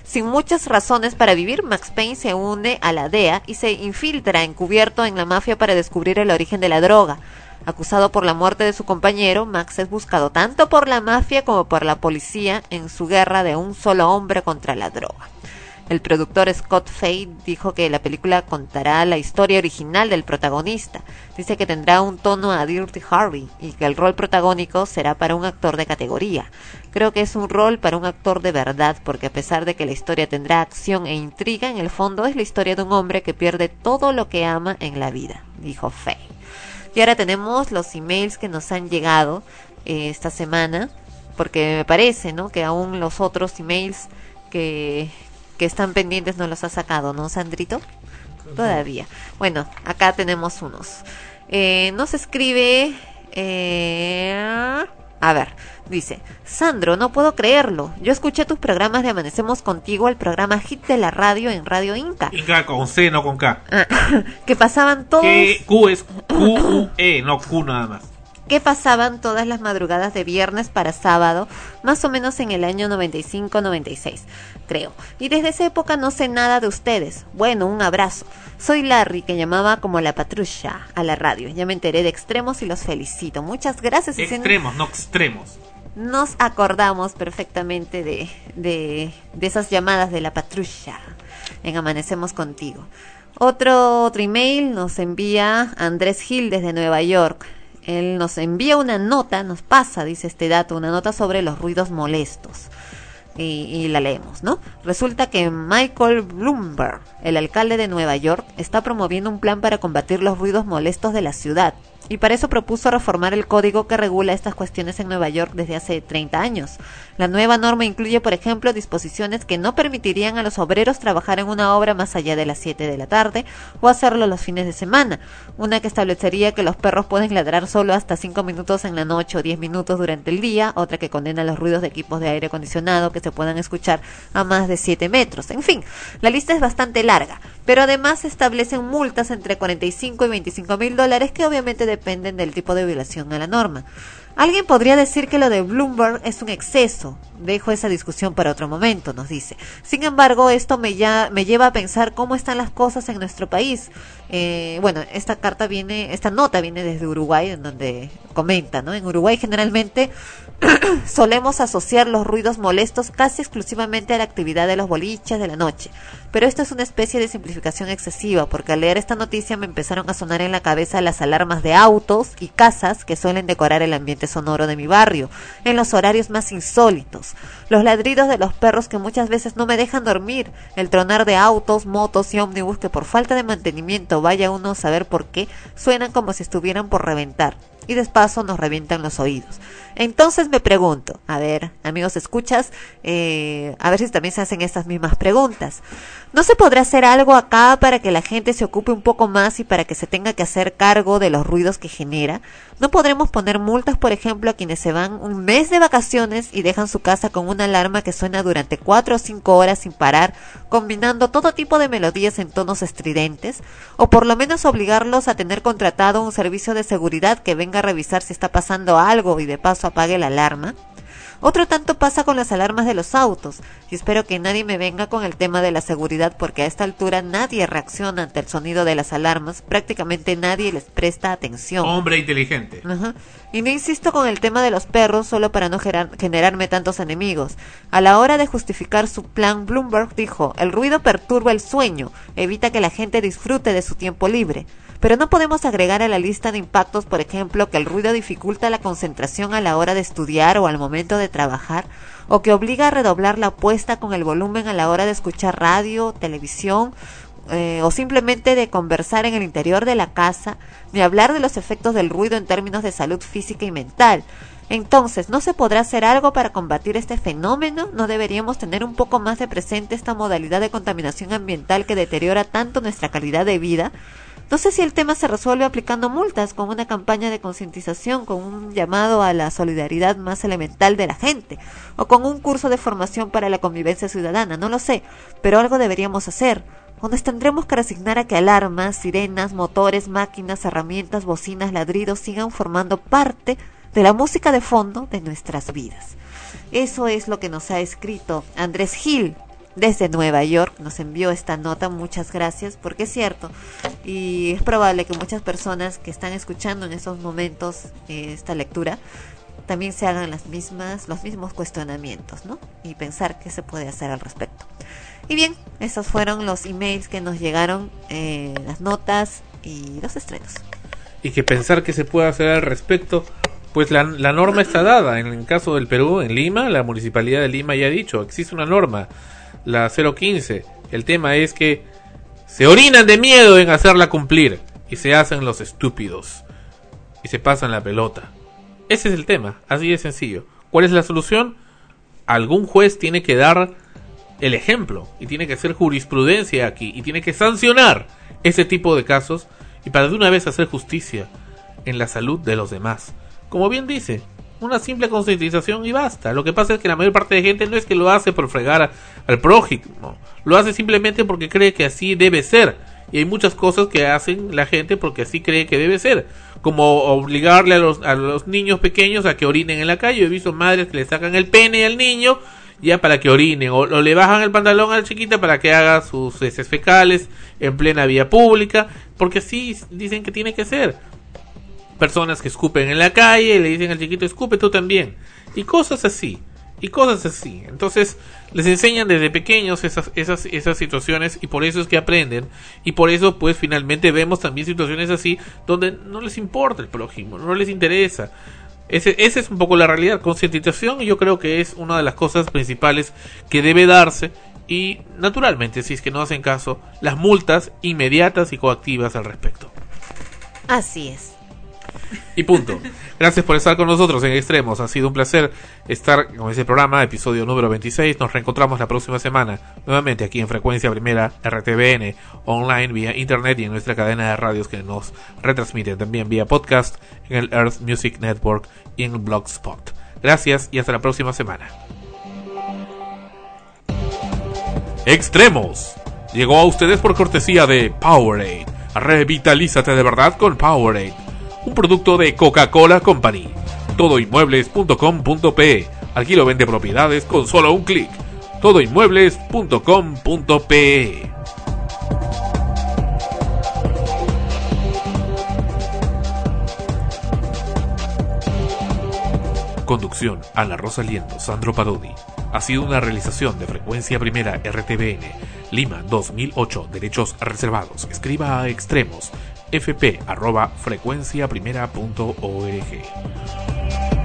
Sin muchas razones para vivir, Max Payne se une a la DEA y se infiltra encubierto en la mafia para descubrir el origen de la droga. Acusado por la muerte de su compañero, Max es buscado tanto por la mafia como por la policía en su guerra de un solo hombre contra la droga. El productor Scott Fade dijo que la película contará la historia original del protagonista. Dice que tendrá un tono a Dirty Harvey y que el rol protagónico será para un actor de categoría. Creo que es un rol para un actor de verdad porque a pesar de que la historia tendrá acción e intriga, en el fondo es la historia de un hombre que pierde todo lo que ama en la vida, dijo Fade. Y ahora tenemos los emails que nos han llegado eh, esta semana, porque me parece, ¿no? Que aún los otros emails que, que están pendientes no los ha sacado, ¿no, Sandrito? Todavía. Bueno, acá tenemos unos. Eh, nos escribe... Eh, a ver, dice, Sandro, no puedo creerlo. Yo escuché tus programas de Amanecemos Contigo, el programa hit de la radio en Radio Inca. Inca con C, no con K. Ah, que pasaban todos... Que Q es Q-U-E, no Q nada más. Que pasaban todas las madrugadas de viernes para sábado, más o menos en el año 95-96, creo. Y desde esa época no sé nada de ustedes. Bueno, un abrazo. Soy Larry, que llamaba como la patrulla a la radio. Ya me enteré de extremos y los felicito. Muchas gracias. Extremos, no extremos. nos acordamos perfectamente de, de, de esas llamadas de la patrulla en Amanecemos Contigo. Otro, otro email nos envía Andrés Gil desde Nueva York. Él nos envía una nota, nos pasa, dice este dato, una nota sobre los ruidos molestos. Y, y la leemos, ¿no? Resulta que Michael Bloomberg, el alcalde de Nueva York, está promoviendo un plan para combatir los ruidos molestos de la ciudad. Y para eso propuso reformar el código que regula estas cuestiones en Nueva York desde hace 30 años. La nueva norma incluye, por ejemplo, disposiciones que no permitirían a los obreros trabajar en una obra más allá de las 7 de la tarde o hacerlo los fines de semana. Una que establecería que los perros pueden ladrar solo hasta 5 minutos en la noche o 10 minutos durante el día. Otra que condena los ruidos de equipos de aire acondicionado que se puedan escuchar a más de 7 metros. En fin, la lista es bastante larga. Pero además se establecen multas entre 45 y 25 mil dólares que obviamente dependen del tipo de violación a la norma. Alguien podría decir que lo de Bloomberg es un exceso. Dejo esa discusión para otro momento, nos dice. Sin embargo, esto me, ya, me lleva a pensar cómo están las cosas en nuestro país. Eh, bueno, esta carta viene, esta nota viene desde Uruguay, en donde comenta, ¿no? En Uruguay generalmente solemos asociar los ruidos molestos casi exclusivamente a la actividad de los boliches de la noche. Pero esto es una especie de simplificación excesiva, porque al leer esta noticia me empezaron a sonar en la cabeza las alarmas de autos y casas que suelen decorar el ambiente sonoro de mi barrio, en los horarios más insólitos, los ladridos de los perros que muchas veces no me dejan dormir, el tronar de autos, motos y ómnibus que por falta de mantenimiento, vaya uno a saber por qué, suenan como si estuvieran por reventar y despacio nos revientan los oídos. Entonces me pregunto, a ver, amigos escuchas, eh, a ver si también se hacen estas mismas preguntas. ¿No se podrá hacer algo acá para que la gente se ocupe un poco más y para que se tenga que hacer cargo de los ruidos que genera? ¿No podremos poner multas, por ejemplo, a quienes se van un mes de vacaciones y dejan su casa con una alarma que suena durante cuatro o cinco horas sin parar, combinando todo tipo de melodías en tonos estridentes? ¿O por lo menos obligarlos a tener contratado un servicio de seguridad que venga a revisar si está pasando algo y de paso apague la alarma? Otro tanto pasa con las alarmas de los autos, y espero que nadie me venga con el tema de la seguridad porque a esta altura nadie reacciona ante el sonido de las alarmas, prácticamente nadie les presta atención. Hombre inteligente. Ajá. Y no insisto con el tema de los perros solo para no gerar- generarme tantos enemigos. A la hora de justificar su plan, Bloomberg dijo, el ruido perturba el sueño, evita que la gente disfrute de su tiempo libre. Pero no podemos agregar a la lista de impactos, por ejemplo, que el ruido dificulta la concentración a la hora de estudiar o al momento de trabajar, o que obliga a redoblar la apuesta con el volumen a la hora de escuchar radio, televisión, eh, o simplemente de conversar en el interior de la casa, ni hablar de los efectos del ruido en términos de salud física y mental. Entonces, ¿no se podrá hacer algo para combatir este fenómeno? ¿No deberíamos tener un poco más de presente esta modalidad de contaminación ambiental que deteriora tanto nuestra calidad de vida? No sé si el tema se resuelve aplicando multas, con una campaña de concientización, con un llamado a la solidaridad más elemental de la gente, o con un curso de formación para la convivencia ciudadana, no lo sé, pero algo deberíamos hacer. O nos tendremos que resignar a que alarmas, sirenas, motores, máquinas, herramientas, bocinas, ladridos sigan formando parte de la música de fondo de nuestras vidas. Eso es lo que nos ha escrito Andrés Gil desde Nueva York. Nos envió esta nota, muchas gracias, porque es cierto. Y es probable que muchas personas que están escuchando en estos momentos eh, esta lectura también se hagan las mismas, los mismos cuestionamientos, ¿no? Y pensar qué se puede hacer al respecto. Y bien, esos fueron los emails que nos llegaron, eh, las notas y los estrenos. Y que pensar qué se puede hacer al respecto pues la, la, norma está dada. En el caso del Perú, en Lima, la municipalidad de Lima ya ha dicho, existe una norma, la 015. El tema es que se orinan de miedo en hacerla cumplir y se hacen los estúpidos y se pasan la pelota. Ese es el tema, así de sencillo. ¿Cuál es la solución? Algún juez tiene que dar el ejemplo y tiene que hacer jurisprudencia aquí y tiene que sancionar ese tipo de casos y para de una vez hacer justicia en la salud de los demás. Como bien dice, una simple concientización y basta. Lo que pasa es que la mayor parte de gente no es que lo hace por fregar al prójimo, lo hace simplemente porque cree que así debe ser. Y hay muchas cosas que hacen la gente porque así cree que debe ser. Como obligarle a los, a los niños pequeños a que orinen en la calle. He visto madres que le sacan el pene al niño ya para que orinen. O, o le bajan el pantalón a la chiquita para que haga sus heces fecales en plena vía pública. Porque así dicen que tiene que ser personas que escupen en la calle y le dicen al chiquito escupe tú también y cosas así y cosas así. Entonces les enseñan desde pequeños esas esas esas situaciones y por eso es que aprenden y por eso pues finalmente vemos también situaciones así donde no les importa el prójimo no les interesa. Ese, esa es un poco la realidad. Concientización yo creo que es una de las cosas principales que debe darse y naturalmente si es que no hacen caso las multas inmediatas y coactivas al respecto. Así es y punto. Gracias por estar con nosotros en Extremos. Ha sido un placer estar con ese programa, episodio número 26. Nos reencontramos la próxima semana, nuevamente aquí en Frecuencia Primera RTBN, online, vía internet y en nuestra cadena de radios que nos retransmiten también vía podcast en el Earth Music Network y en Blogspot. Gracias y hasta la próxima semana. Extremos. Llegó a ustedes por cortesía de Powerade. Revitalízate de verdad con Powerade un producto de Coca-Cola Company. Todoinmuebles.com.pe. Alquilo vende propiedades con solo un clic. Todoinmuebles.com.pe. Conducción Ana Rosa Liendo, Sandro Parodi. Ha sido una realización de frecuencia primera RTBN. Lima 2008. Derechos reservados. Escriba a extremos fp arroba frecuenciaprimera.org.